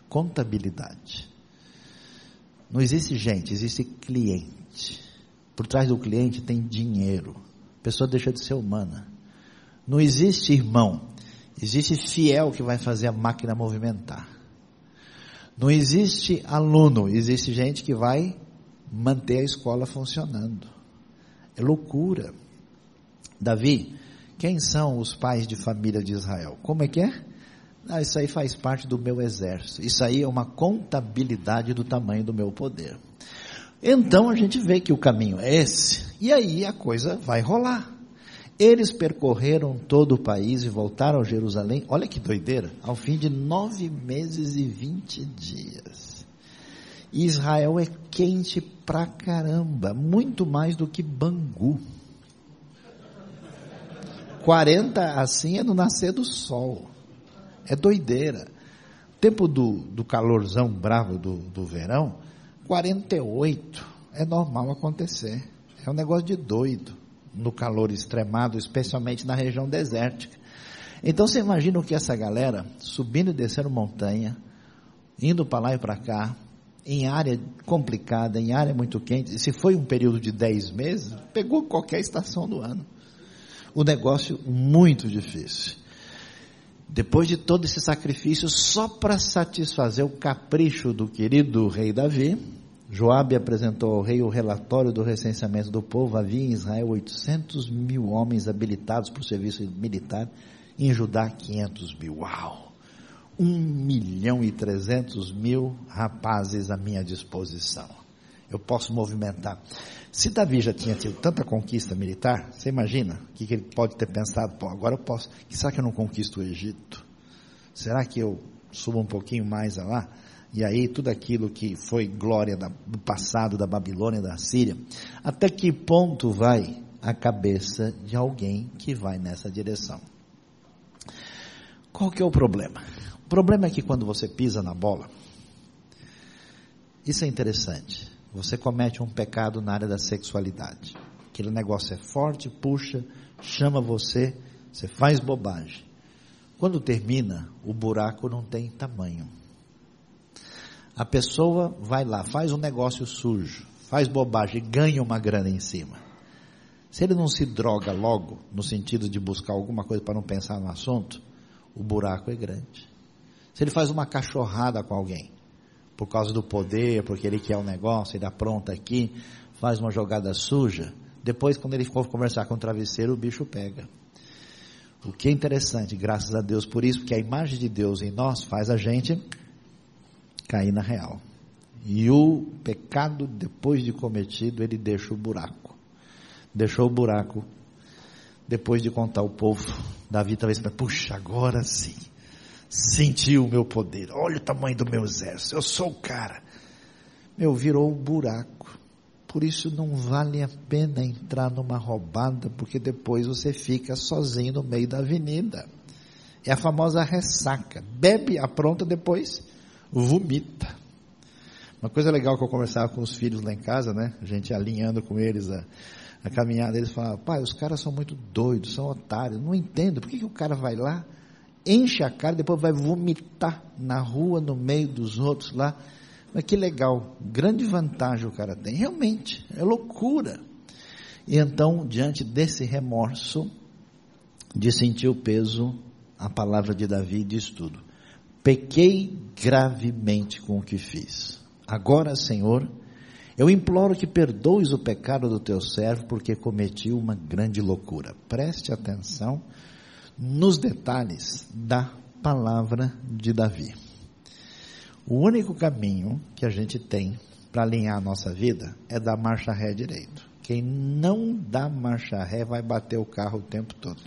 contabilidade. Não existe gente, existe cliente. Por trás do cliente tem dinheiro. A pessoa deixa de ser humana. Não existe irmão, existe fiel que vai fazer a máquina movimentar. Não existe aluno, existe gente que vai manter a escola funcionando. É loucura. Davi, quem são os pais de família de Israel? Como é que é? Ah, isso aí faz parte do meu exército. Isso aí é uma contabilidade do tamanho do meu poder. Então a gente vê que o caminho é esse, e aí a coisa vai rolar. Eles percorreram todo o país e voltaram a Jerusalém, olha que doideira, ao fim de nove meses e vinte dias. Israel é quente pra caramba, muito mais do que Bangu. 40 assim é no nascer do sol. É doideira. Tempo do, do calorzão bravo do, do verão, 48 é normal acontecer. É um negócio de doido no calor extremado, especialmente na região desértica. Então você imagina o que essa galera subindo e descendo montanha, indo para lá e para cá, em área complicada, em área muito quente, e se foi um período de 10 meses, pegou qualquer estação do ano. O negócio muito difícil. Depois de todo esse sacrifício, só para satisfazer o capricho do querido rei Davi, Joabe apresentou ao rei o relatório do recenseamento do povo. Havia em Israel 800 mil homens habilitados para o serviço militar, em Judá 500 mil. Uau! Um milhão e trezentos mil rapazes à minha disposição. Eu posso movimentar. Se Davi já tinha tido tanta conquista militar, você imagina o que, que ele pode ter pensado? Pô, agora eu posso. Será que eu não conquisto o Egito? Será que eu subo um pouquinho mais lá? E aí tudo aquilo que foi glória do passado da Babilônia, da Síria, até que ponto vai a cabeça de alguém que vai nessa direção. Qual que é o problema? O problema é que quando você pisa na bola, isso é interessante. Você comete um pecado na área da sexualidade. Aquele negócio é forte, puxa, chama você, você faz bobagem. Quando termina, o buraco não tem tamanho. A pessoa vai lá, faz um negócio sujo, faz bobagem, ganha uma grana em cima. Se ele não se droga logo, no sentido de buscar alguma coisa para não pensar no assunto, o buraco é grande. Se ele faz uma cachorrada com alguém, por causa do poder, porque ele quer um negócio, ele apronta aqui, faz uma jogada suja, depois quando ele for conversar com o travesseiro, o bicho pega. O que é interessante, graças a Deus por isso, porque a imagem de Deus em nós faz a gente cair na real. E o pecado, depois de cometido, ele deixa o buraco. Deixou o buraco. Depois de contar o povo, Davi talvez pense, puxa, agora sim. Sentiu o meu poder. Olha o tamanho do meu exército. Eu sou o cara. Meu, virou um buraco. Por isso não vale a pena entrar numa roubada, porque depois você fica sozinho no meio da avenida. É a famosa ressaca. Bebe, apronta, depois vomita. Uma coisa legal que eu conversava com os filhos lá em casa, né? A gente alinhando com eles a, a caminhada, eles falavam, pai, os caras são muito doidos, são otários, não entendo, por que, que o cara vai lá, enche a cara, depois vai vomitar na rua, no meio dos outros lá. Mas que legal, grande vantagem o cara tem, realmente, é loucura. E então, diante desse remorso, de sentir o peso, a palavra de Davi diz tudo. Pequei gravemente com o que fiz. Agora, Senhor, eu imploro que perdoes o pecado do teu servo, porque cometi uma grande loucura. Preste atenção nos detalhes da palavra de Davi. O único caminho que a gente tem para alinhar a nossa vida é dar marcha ré direito. Quem não dá marcha ré vai bater o carro o tempo todo.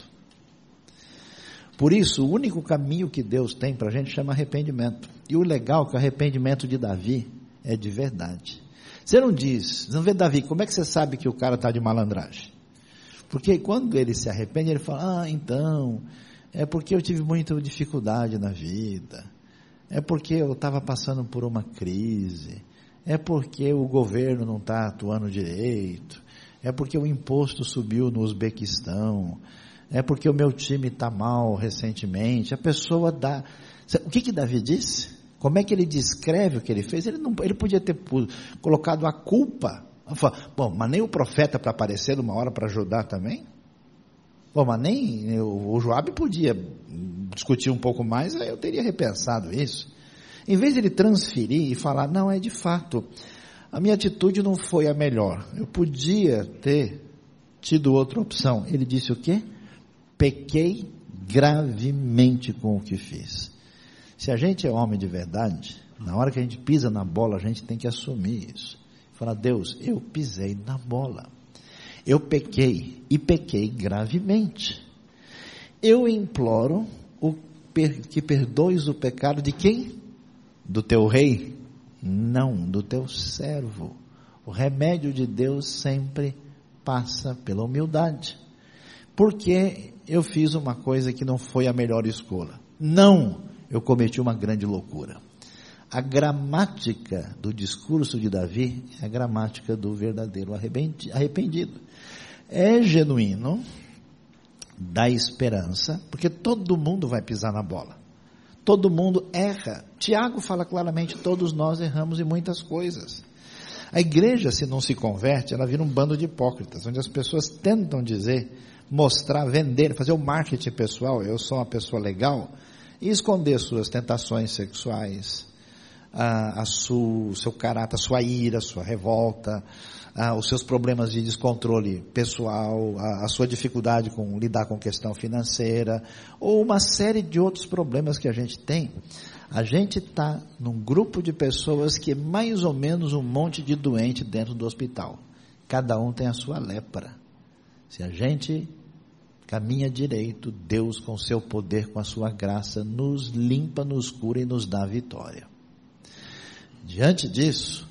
Por isso, o único caminho que Deus tem para a gente chama arrependimento. E o legal é que o arrependimento de Davi é de verdade. Você não diz, não vê Davi, como é que você sabe que o cara está de malandragem? Porque quando ele se arrepende, ele fala, ah, então, é porque eu tive muita dificuldade na vida, é porque eu estava passando por uma crise, é porque o governo não está atuando direito, é porque o imposto subiu no Uzbequistão, é porque o meu time está mal recentemente. A pessoa dá. O que que Davi disse? Como é que ele descreve o que ele fez? Ele, não, ele podia ter colocado a culpa. Bom, mas nem o profeta para aparecer numa hora para ajudar também? Bom, mas nem o, o Joab podia discutir um pouco mais, aí eu teria repensado isso. Em vez de ele transferir e falar, não, é de fato, a minha atitude não foi a melhor. Eu podia ter tido outra opção. Ele disse o quê? pequei gravemente com o que fiz. Se a gente é homem de verdade, na hora que a gente pisa na bola, a gente tem que assumir isso. Falar, Deus, eu pisei na bola. Eu pequei e pequei gravemente. Eu imploro o, que perdoes o pecado de quem? Do teu rei? Não, do teu servo. O remédio de Deus sempre passa pela humildade. Porque eu fiz uma coisa que não foi a melhor escolha. Não, eu cometi uma grande loucura. A gramática do discurso de Davi é a gramática do verdadeiro arrependido. É genuíno, dá esperança, porque todo mundo vai pisar na bola. Todo mundo erra. Tiago fala claramente: todos nós erramos em muitas coisas. A igreja, se não se converte, ela vira um bando de hipócritas, onde as pessoas tentam dizer mostrar, vender, fazer o marketing pessoal, eu sou uma pessoa legal, e esconder suas tentações sexuais, a, a o seu caráter, a sua ira, a sua revolta, a, os seus problemas de descontrole pessoal, a, a sua dificuldade com lidar com questão financeira, ou uma série de outros problemas que a gente tem. A gente está num grupo de pessoas que é mais ou menos um monte de doente dentro do hospital. Cada um tem a sua lepra. Se a gente caminha direito, Deus com seu poder, com a sua graça, nos limpa, nos cura e nos dá vitória. Diante disso,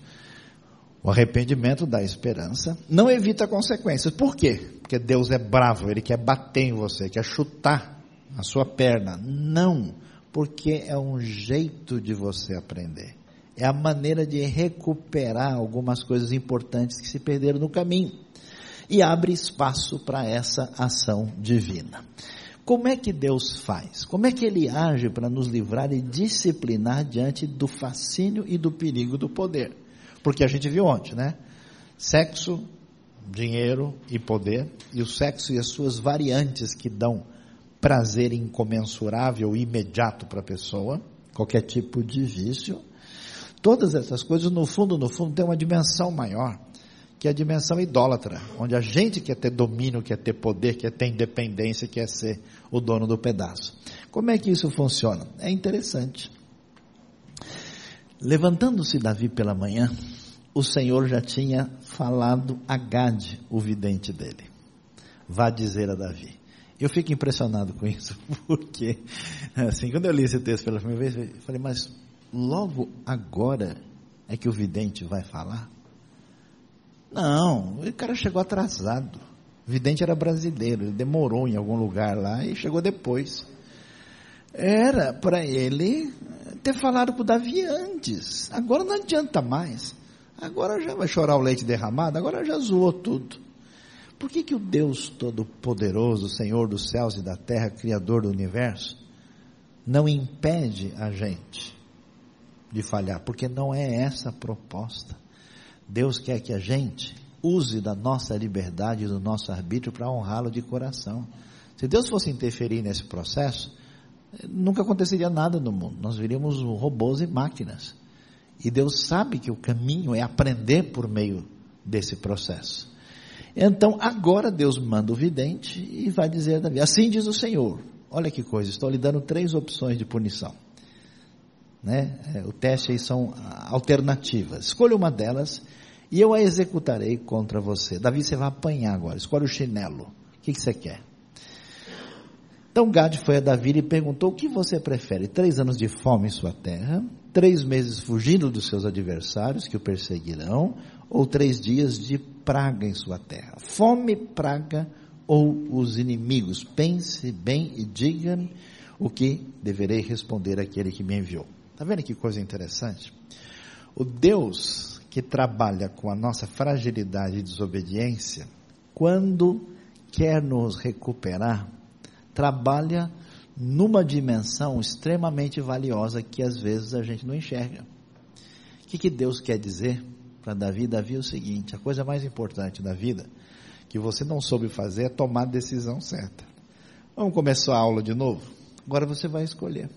o arrependimento dá esperança, não evita consequências. Por quê? porque Deus é bravo, Ele quer bater em você, quer chutar a sua perna. Não, porque é um jeito de você aprender. É a maneira de recuperar algumas coisas importantes que se perderam no caminho. E abre espaço para essa ação divina. Como é que Deus faz? Como é que Ele age para nos livrar e disciplinar diante do fascínio e do perigo do poder? Porque a gente viu ontem, né? Sexo, dinheiro e poder, e o sexo e as suas variantes que dão prazer incomensurável imediato para a pessoa, qualquer tipo de vício. Todas essas coisas, no fundo, no fundo, têm uma dimensão maior que é a dimensão idólatra, onde a gente quer ter domínio, quer ter poder, quer ter independência, quer ser o dono do pedaço. Como é que isso funciona? É interessante. Levantando-se Davi pela manhã, o Senhor já tinha falado a Gade, o vidente dele. Vá dizer a Davi. Eu fico impressionado com isso, *laughs* porque, assim, quando eu li esse texto pela primeira vez, eu falei, mas logo agora é que o vidente vai falar? Não, o cara chegou atrasado. O vidente era brasileiro, ele demorou em algum lugar lá e chegou depois. Era para ele ter falado com o Davi antes. Agora não adianta mais. Agora já vai chorar o leite derramado, agora já zoou tudo. Por que, que o Deus Todo-Poderoso, Senhor dos céus e da terra, Criador do universo, não impede a gente de falhar? Porque não é essa a proposta. Deus quer que a gente use da nossa liberdade do nosso arbítrio para honrá-lo de coração. Se Deus fosse interferir nesse processo, nunca aconteceria nada no mundo. Nós viríamos robôs e máquinas. E Deus sabe que o caminho é aprender por meio desse processo. Então, agora Deus manda o vidente e vai dizer a Davi: Assim diz o Senhor. Olha que coisa, estou lhe dando três opções de punição. Né? É, o teste aí são alternativas. Escolha uma delas e eu a executarei contra você. Davi, você vai apanhar agora. Escolhe o chinelo. O que, que você quer? Então Gad foi a Davi e perguntou: O que você prefere? Três anos de fome em sua terra? Três meses fugindo dos seus adversários que o perseguirão? Ou três dias de praga em sua terra? Fome, praga ou os inimigos? Pense bem e diga-me o que deverei responder àquele que me enviou. Está vendo que coisa interessante? O Deus que trabalha com a nossa fragilidade e desobediência, quando quer nos recuperar, trabalha numa dimensão extremamente valiosa que às vezes a gente não enxerga. O que, que Deus quer dizer para Davi? Davi é o seguinte: a coisa mais importante da vida que você não soube fazer é tomar a decisão certa. Vamos começar a aula de novo? Agora você vai escolher.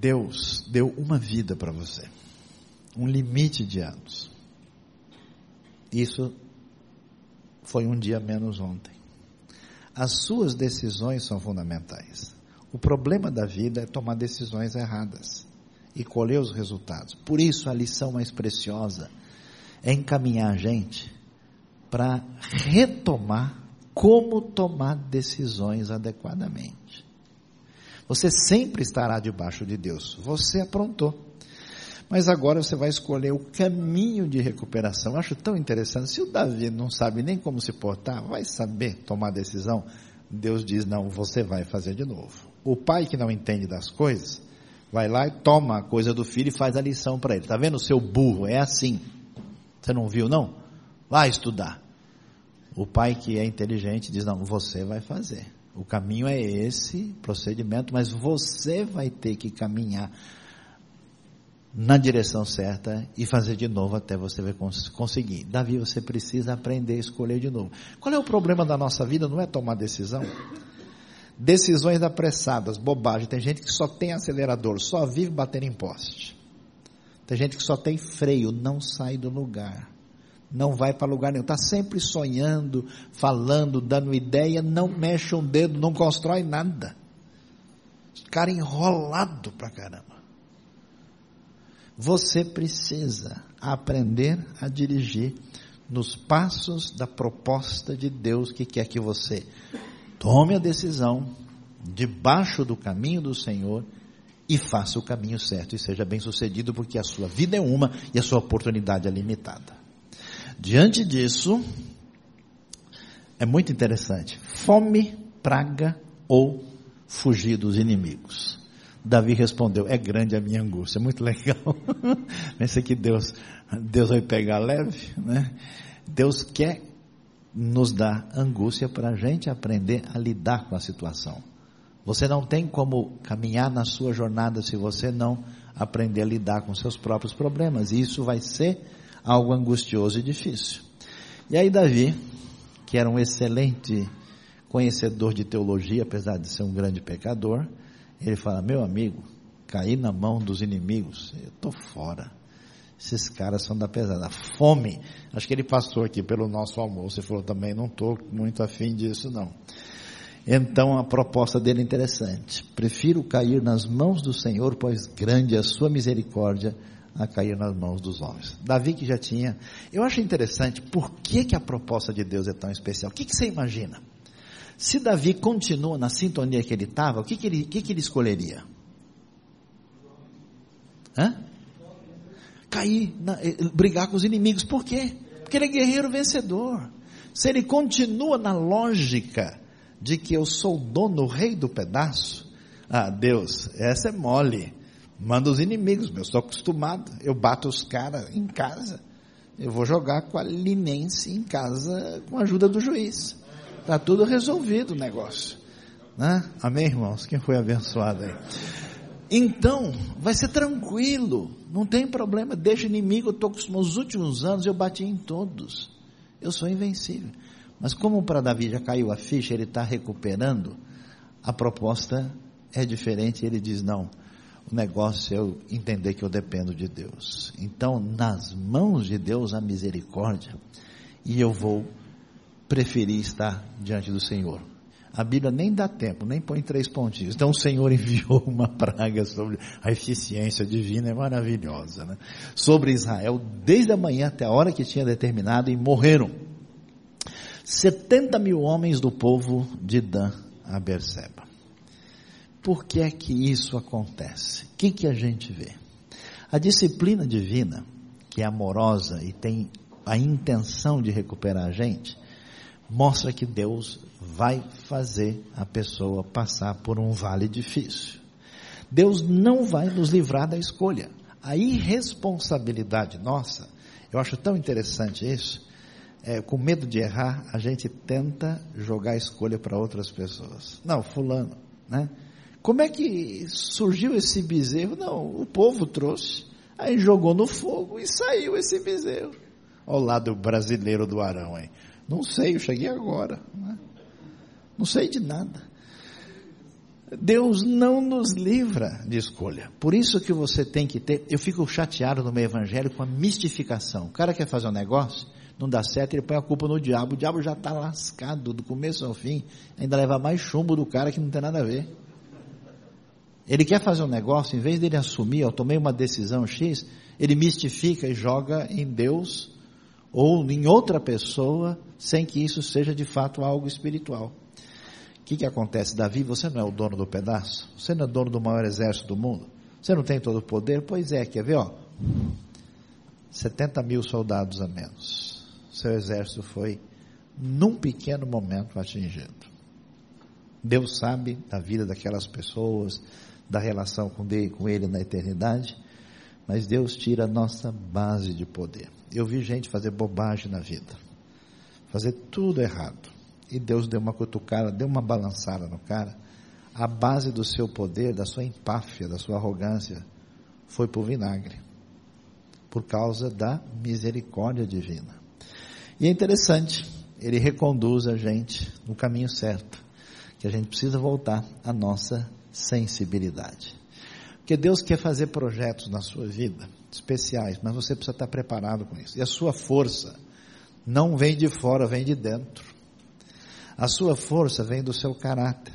Deus deu uma vida para você um limite de anos. Isso foi um dia menos ontem. As suas decisões são fundamentais. O problema da vida é tomar decisões erradas e colher os resultados. Por isso, a lição mais preciosa é encaminhar a gente para retomar como tomar decisões adequadamente. Você sempre estará debaixo de Deus. Você aprontou. Mas agora você vai escolher o caminho de recuperação. Eu acho tão interessante. Se o Davi não sabe nem como se portar, vai saber tomar decisão. Deus diz: não, você vai fazer de novo. O pai que não entende das coisas, vai lá e toma a coisa do filho e faz a lição para ele. Está vendo o seu burro? É assim. Você não viu, não? Vai estudar. O pai que é inteligente diz: não, você vai fazer. O caminho é esse procedimento, mas você vai ter que caminhar na direção certa e fazer de novo até você conseguir. Davi, você precisa aprender a escolher de novo. Qual é o problema da nossa vida? Não é tomar decisão. Decisões apressadas, bobagem. Tem gente que só tem acelerador, só vive batendo em poste. Tem gente que só tem freio, não sai do lugar. Não vai para lugar nenhum. Está sempre sonhando, falando, dando ideia, não mexe um dedo, não constrói nada. Cara enrolado pra caramba. Você precisa aprender a dirigir nos passos da proposta de Deus que quer que você tome a decisão debaixo do caminho do Senhor e faça o caminho certo e seja bem sucedido, porque a sua vida é uma e a sua oportunidade é limitada. Diante disso, É muito interessante. Fome, praga ou fugir dos inimigos. Davi respondeu: É grande a minha angústia. *laughs* Muito legal. *laughs* Pensa que Deus, Deus vai pegar leve, né? Deus quer nos dar angústia para a gente aprender a lidar com a situação. Você não tem como caminhar na sua jornada se você não aprender a lidar com seus próprios problemas. E isso vai ser algo angustioso e difícil. E aí Davi, que era um excelente conhecedor de teologia, apesar de ser um grande pecador, ele fala: Meu amigo, cair na mão dos inimigos, eu estou fora. Esses caras são da pesada. Fome. Acho que ele passou aqui pelo nosso almoço e falou também: Não estou muito afim disso, não. Então a proposta dele é interessante. Prefiro cair nas mãos do Senhor, pois grande é a sua misericórdia a cair nas mãos dos homens. Davi que já tinha. Eu acho interessante por que, que a proposta de Deus é tão especial. O que, que você imagina? Se Davi continua na sintonia que ele estava, o que, que, ele, que, que ele escolheria? Hã? Cair, na, eh, brigar com os inimigos. Por quê? Porque ele é guerreiro vencedor. Se ele continua na lógica de que eu sou dono, rei do pedaço, ah, Deus, essa é mole. Manda os inimigos, eu sou acostumado. Eu bato os caras em casa. Eu vou jogar com a linense em casa com a ajuda do juiz. Está tudo resolvido o negócio. Né? Amém, irmãos? Quem foi abençoado aí? Então, vai ser tranquilo, não tem problema, deixa inimigo, eu estou com os últimos anos, eu bati em todos, eu sou invencível. Mas como para Davi já caiu a ficha, ele está recuperando, a proposta é diferente, ele diz, não, o negócio é eu entender que eu dependo de Deus. Então, nas mãos de Deus a misericórdia, e eu vou preferir estar diante do Senhor. A Bíblia nem dá tempo, nem põe três pontinhos. Então o Senhor *laughs* enviou uma praga sobre a eficiência divina, é maravilhosa, né? Sobre Israel, desde a manhã até a hora que tinha determinado, e morreram 70 mil homens do povo de Dan a Berseba. Por que é que isso acontece? O que, que a gente vê? A disciplina divina, que é amorosa e tem a intenção de recuperar a gente, mostra que Deus vai fazer a pessoa passar por um vale difícil. Deus não vai nos livrar da escolha. A irresponsabilidade nossa, eu acho tão interessante isso, é, com medo de errar, a gente tenta jogar a escolha para outras pessoas. Não, fulano, né? Como é que surgiu esse bezerro? Não, o povo trouxe, aí jogou no fogo e saiu esse bezerro. Olha o lado brasileiro do Arão, hein? Não sei, eu cheguei agora. Né? Não sei de nada. Deus não nos livra de escolha. Por isso que você tem que ter. Eu fico chateado no meu evangelho com a mistificação. O cara quer fazer um negócio, não dá certo, ele põe a culpa no diabo. O diabo já está lascado do começo ao fim. Ainda leva mais chumbo do cara que não tem nada a ver. Ele quer fazer um negócio, em vez dele assumir, eu tomei uma decisão X, ele mistifica e joga em Deus ou em outra pessoa, sem que isso seja de fato algo espiritual. O que, que acontece, Davi? Você não é o dono do pedaço? Você não é dono do maior exército do mundo? Você não tem todo o poder? Pois é, quer ver, ó? 70 mil soldados a menos. Seu exército foi, num pequeno momento, atingido. Deus sabe da vida daquelas pessoas, da relação com ele na eternidade, mas Deus tira a nossa base de poder. Eu vi gente fazer bobagem na vida, fazer tudo errado. E Deus deu uma cutucada, deu uma balançada no cara. A base do seu poder, da sua empáfia, da sua arrogância, foi para o vinagre. Por causa da misericórdia divina. E é interessante, ele reconduz a gente no caminho certo. Que a gente precisa voltar à nossa sensibilidade. Porque Deus quer fazer projetos na sua vida especiais, mas você precisa estar preparado com isso. E a sua força não vem de fora, vem de dentro. A sua força vem do seu caráter,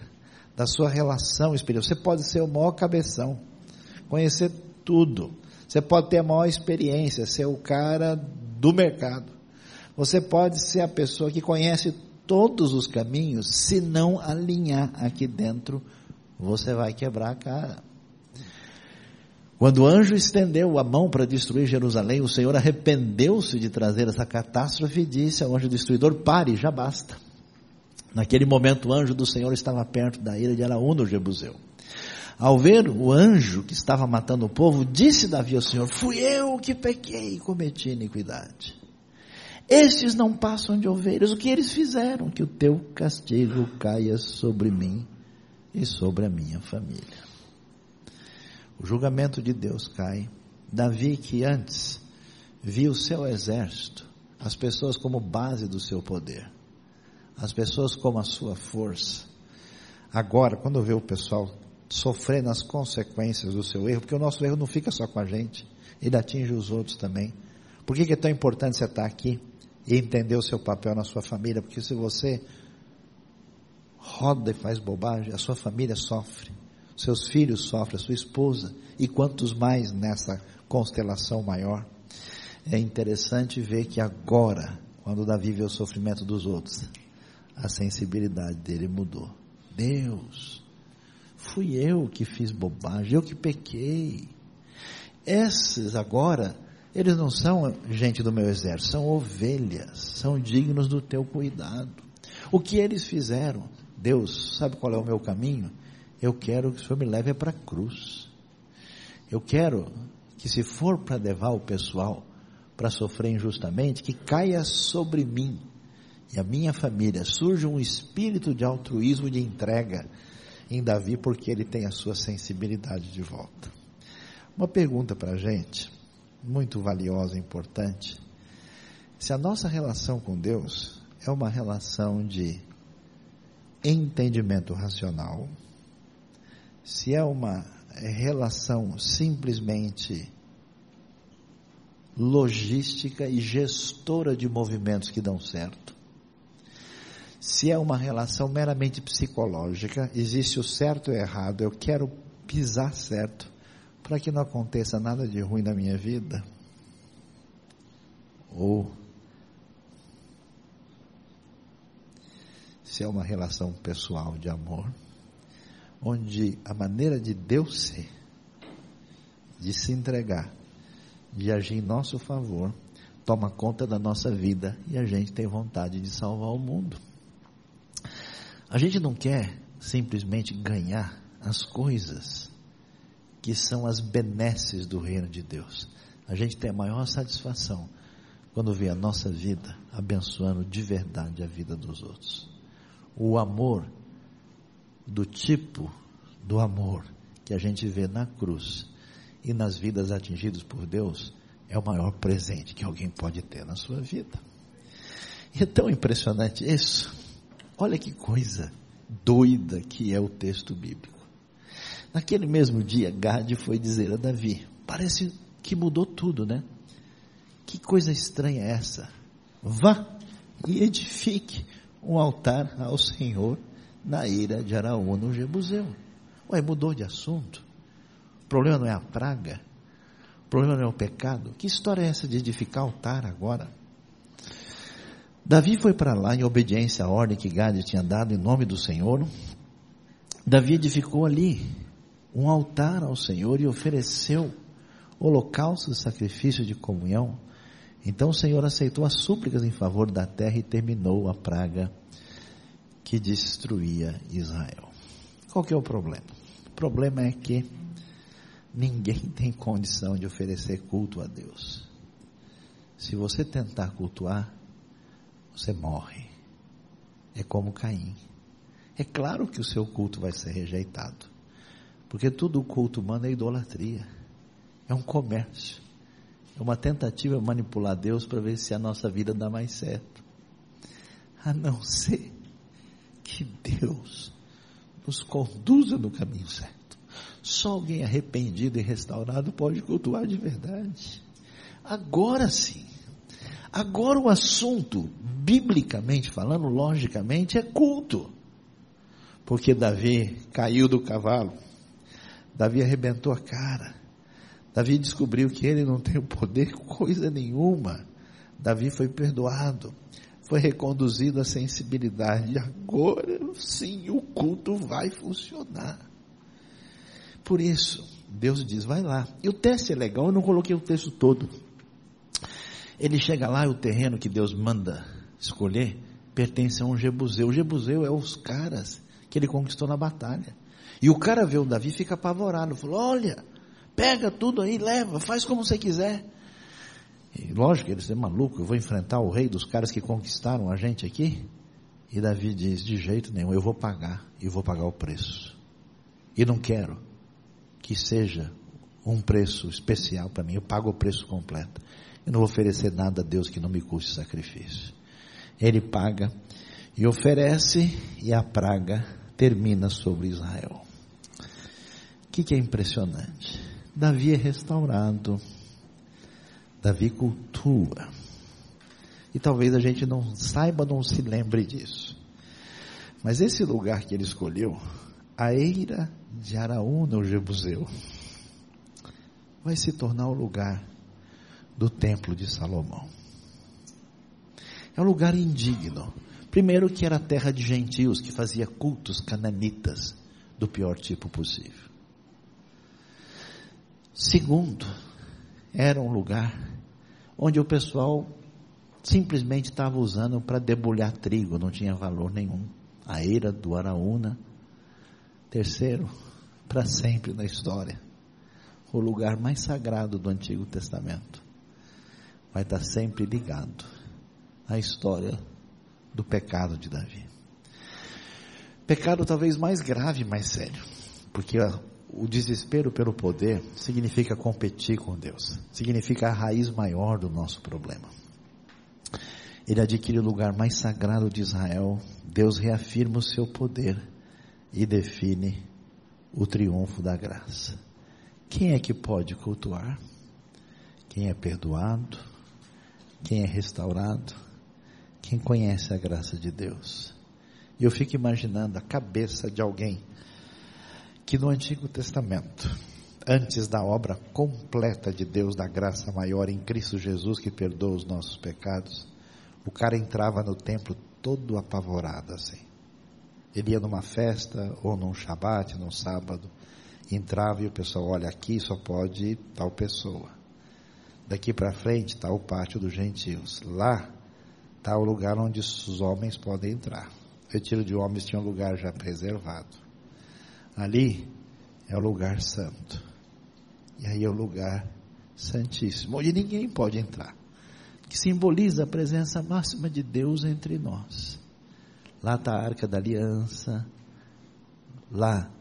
da sua relação espiritual. Você pode ser o maior cabeção, conhecer tudo. Você pode ter a maior experiência, ser o cara do mercado. Você pode ser a pessoa que conhece todos os caminhos, se não alinhar aqui dentro, você vai quebrar a cara. Quando o anjo estendeu a mão para destruir Jerusalém, o Senhor arrependeu-se de trazer essa catástrofe e disse ao anjo destruidor: pare, já basta. Naquele momento o anjo do Senhor estava perto da ilha de Araú no Jebuseu. Ao ver o anjo que estava matando o povo, disse Davi ao Senhor: Fui eu que pequei e cometi iniquidade. Estes não passam de ovelhas. O que eles fizeram? Que o teu castigo caia sobre mim e sobre a minha família. O julgamento de Deus cai. Davi, que antes via o seu exército, as pessoas como base do seu poder, as pessoas como a sua força. Agora, quando vê o pessoal sofrendo as consequências do seu erro, porque o nosso erro não fica só com a gente, ele atinge os outros também. Por que é tão importante você estar aqui? e entender o seu papel na sua família, porque se você roda e faz bobagem, a sua família sofre, seus filhos sofrem, a sua esposa, e quantos mais nessa constelação maior. É interessante ver que agora, quando Davi vê o sofrimento dos outros, a sensibilidade dele mudou. Deus, fui eu que fiz bobagem, eu que pequei. Esses agora eles não são gente do meu exército, são ovelhas, são dignos do teu cuidado. O que eles fizeram? Deus, sabe qual é o meu caminho? Eu quero que o Senhor me leve para a cruz. Eu quero que se for para levar o pessoal para sofrer injustamente, que caia sobre mim e a minha família, surja um espírito de altruísmo, de entrega em Davi, porque ele tem a sua sensibilidade de volta. Uma pergunta para a gente muito valiosa e importante. Se a nossa relação com Deus é uma relação de entendimento racional, se é uma relação simplesmente logística e gestora de movimentos que dão certo, se é uma relação meramente psicológica, existe o certo e o errado, eu quero pisar certo, para que não aconteça nada de ruim na minha vida, ou se é uma relação pessoal de amor, onde a maneira de Deus ser, de se entregar, de agir em nosso favor, toma conta da nossa vida e a gente tem vontade de salvar o mundo. A gente não quer simplesmente ganhar as coisas que são as benesses do reino de Deus. A gente tem a maior satisfação quando vê a nossa vida abençoando de verdade a vida dos outros. O amor, do tipo do amor que a gente vê na cruz e nas vidas atingidas por Deus, é o maior presente que alguém pode ter na sua vida. E é tão impressionante isso. Olha que coisa doida que é o texto bíblico. Naquele mesmo dia, Gade foi dizer a Davi: Parece que mudou tudo, né? Que coisa estranha é essa? Vá e edifique um altar ao Senhor na ira de Araú, no Jebuseu. Ué, mudou de assunto. O problema não é a praga. O problema não é o pecado. Que história é essa de edificar altar agora? Davi foi para lá em obediência à ordem que Gade tinha dado em nome do Senhor. Davi edificou ali um altar ao Senhor e ofereceu holocausto e sacrifício de comunhão. Então o Senhor aceitou as súplicas em favor da terra e terminou a praga que destruía Israel. Qual que é o problema? O problema é que ninguém *laughs* tem condição de oferecer culto a Deus. Se você tentar cultuar, você morre. É como Caim. É claro que o seu culto vai ser rejeitado. Porque todo culto humano é idolatria. É um comércio. É uma tentativa de manipular Deus para ver se a nossa vida dá mais certo. A não ser que Deus nos conduza no caminho certo. Só alguém arrependido e restaurado pode cultuar de verdade. Agora sim. Agora o assunto, biblicamente falando, logicamente, é culto. Porque Davi caiu do cavalo Davi arrebentou a cara. Davi descobriu que ele não tem o poder *laughs* coisa nenhuma. Davi foi perdoado, foi reconduzido à sensibilidade. Agora sim o culto vai funcionar. Por isso, Deus diz: vai lá. E o teste é legal, eu não coloquei o texto todo. Ele chega lá, o terreno que Deus manda escolher, pertence a um Jebuseu. O Jebuseu é os caras que ele conquistou na batalha. E o cara vê o Davi e fica apavorado. Falou: Olha, pega tudo aí, leva, faz como você quiser. E, lógico, ele é maluco, eu vou enfrentar o rei dos caras que conquistaram a gente aqui. E Davi diz: De jeito nenhum, eu vou pagar, e vou pagar o preço. E não quero que seja um preço especial para mim, eu pago o preço completo. Eu não vou oferecer nada a Deus que não me custe sacrifício. Ele paga e oferece, e a praga termina sobre Israel. O que, que é impressionante? Davi é restaurado, Davi cultua. E talvez a gente não saiba, não se lembre disso. Mas esse lugar que ele escolheu, a eira de Araúna, o Jebuseu, vai se tornar o lugar do templo de Salomão. É um lugar indigno. Primeiro que era terra de gentios que fazia cultos cananitas do pior tipo possível. Segundo, era um lugar onde o pessoal simplesmente estava usando para debulhar trigo, não tinha valor nenhum. A eira do Araúna. Terceiro, para sempre na história, o lugar mais sagrado do Antigo Testamento vai estar sempre ligado à história do pecado de Davi. Pecado talvez mais grave, mais sério, porque o desespero pelo poder significa competir com Deus, significa a raiz maior do nosso problema. Ele adquire o lugar mais sagrado de Israel, Deus reafirma o seu poder e define o triunfo da graça. Quem é que pode cultuar? Quem é perdoado? Quem é restaurado? Quem conhece a graça de Deus? E eu fico imaginando a cabeça de alguém que no Antigo Testamento, antes da obra completa de Deus, da graça maior em Cristo Jesus que perdoa os nossos pecados, o cara entrava no templo todo apavorado assim. Ele ia numa festa ou num shabat, num sábado, entrava e o pessoal, olha, aqui só pode tal pessoa. Daqui para frente está o pátio dos gentios. Lá está o lugar onde os homens podem entrar. O retiro de homens tinha um lugar já preservado. Ali é o lugar santo. E aí é o lugar santíssimo, onde ninguém pode entrar. Que simboliza a presença máxima de Deus entre nós. Lá está a arca da aliança. Lá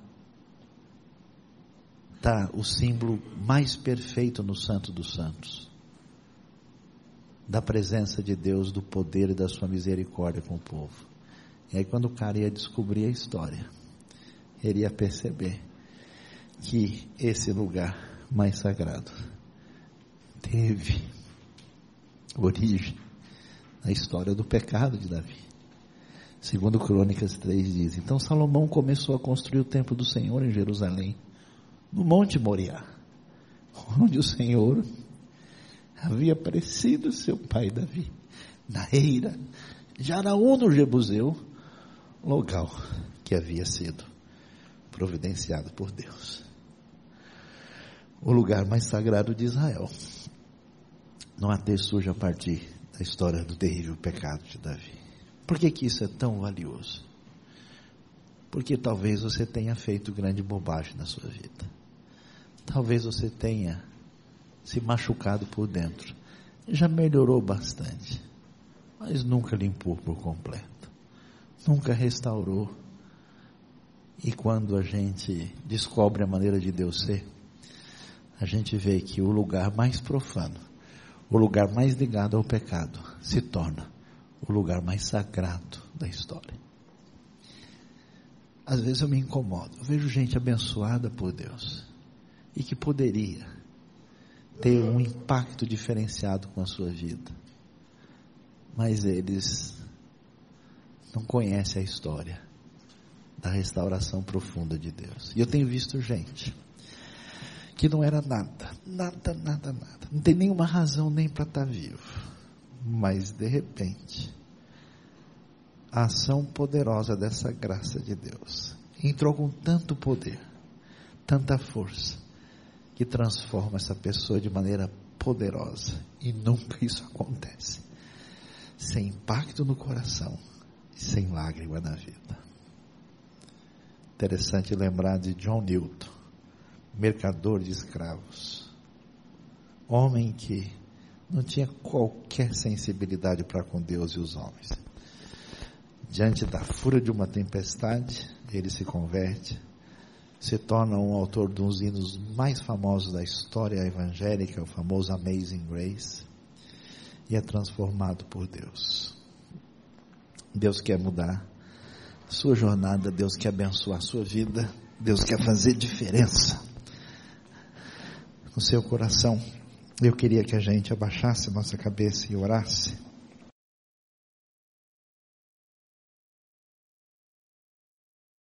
está o símbolo mais perfeito no Santo dos Santos. Da presença de Deus, do poder e da sua misericórdia com o povo. E aí quando o cara ia descobrir a história, ele ia perceber que esse lugar mais sagrado teve origem na história do pecado de Davi. Segundo Crônicas 3 diz, então Salomão começou a construir o templo do Senhor em Jerusalém, no Monte Moriá, onde o Senhor havia aparecido seu pai Davi, na eira de Araú no Jebuseu, local que havia sido providenciado por Deus. O lugar mais sagrado de Israel. Não há texto surge a partir da história do terrível pecado de Davi. Por que, que isso é tão valioso? Porque talvez você tenha feito grande bobagem na sua vida. Talvez você tenha se machucado por dentro. Já melhorou bastante, mas nunca limpou por completo. Nunca restaurou e quando a gente descobre a maneira de Deus ser, a gente vê que o lugar mais profano, o lugar mais ligado ao pecado, se torna o lugar mais sagrado da história. Às vezes eu me incomodo, eu vejo gente abençoada por Deus e que poderia ter um impacto diferenciado com a sua vida, mas eles não conhecem a história da restauração profunda de Deus. E eu tenho visto gente que não era nada, nada, nada, nada. Não tem nenhuma razão nem para estar tá vivo. Mas de repente, a ação poderosa dessa graça de Deus entrou com tanto poder, tanta força, que transforma essa pessoa de maneira poderosa. E nunca isso acontece sem impacto no coração sem lágrima na vida. Interessante lembrar de John Newton, mercador de escravos. Homem que não tinha qualquer sensibilidade para com Deus e os homens. Diante da fúria de uma tempestade, ele se converte, se torna um autor de um dos hinos mais famosos da história evangélica, o famoso Amazing Grace, e é transformado por Deus. Deus quer mudar sua jornada, Deus quer abençoar a sua vida, Deus quer fazer diferença no seu coração. Eu queria que a gente abaixasse a nossa cabeça e orasse.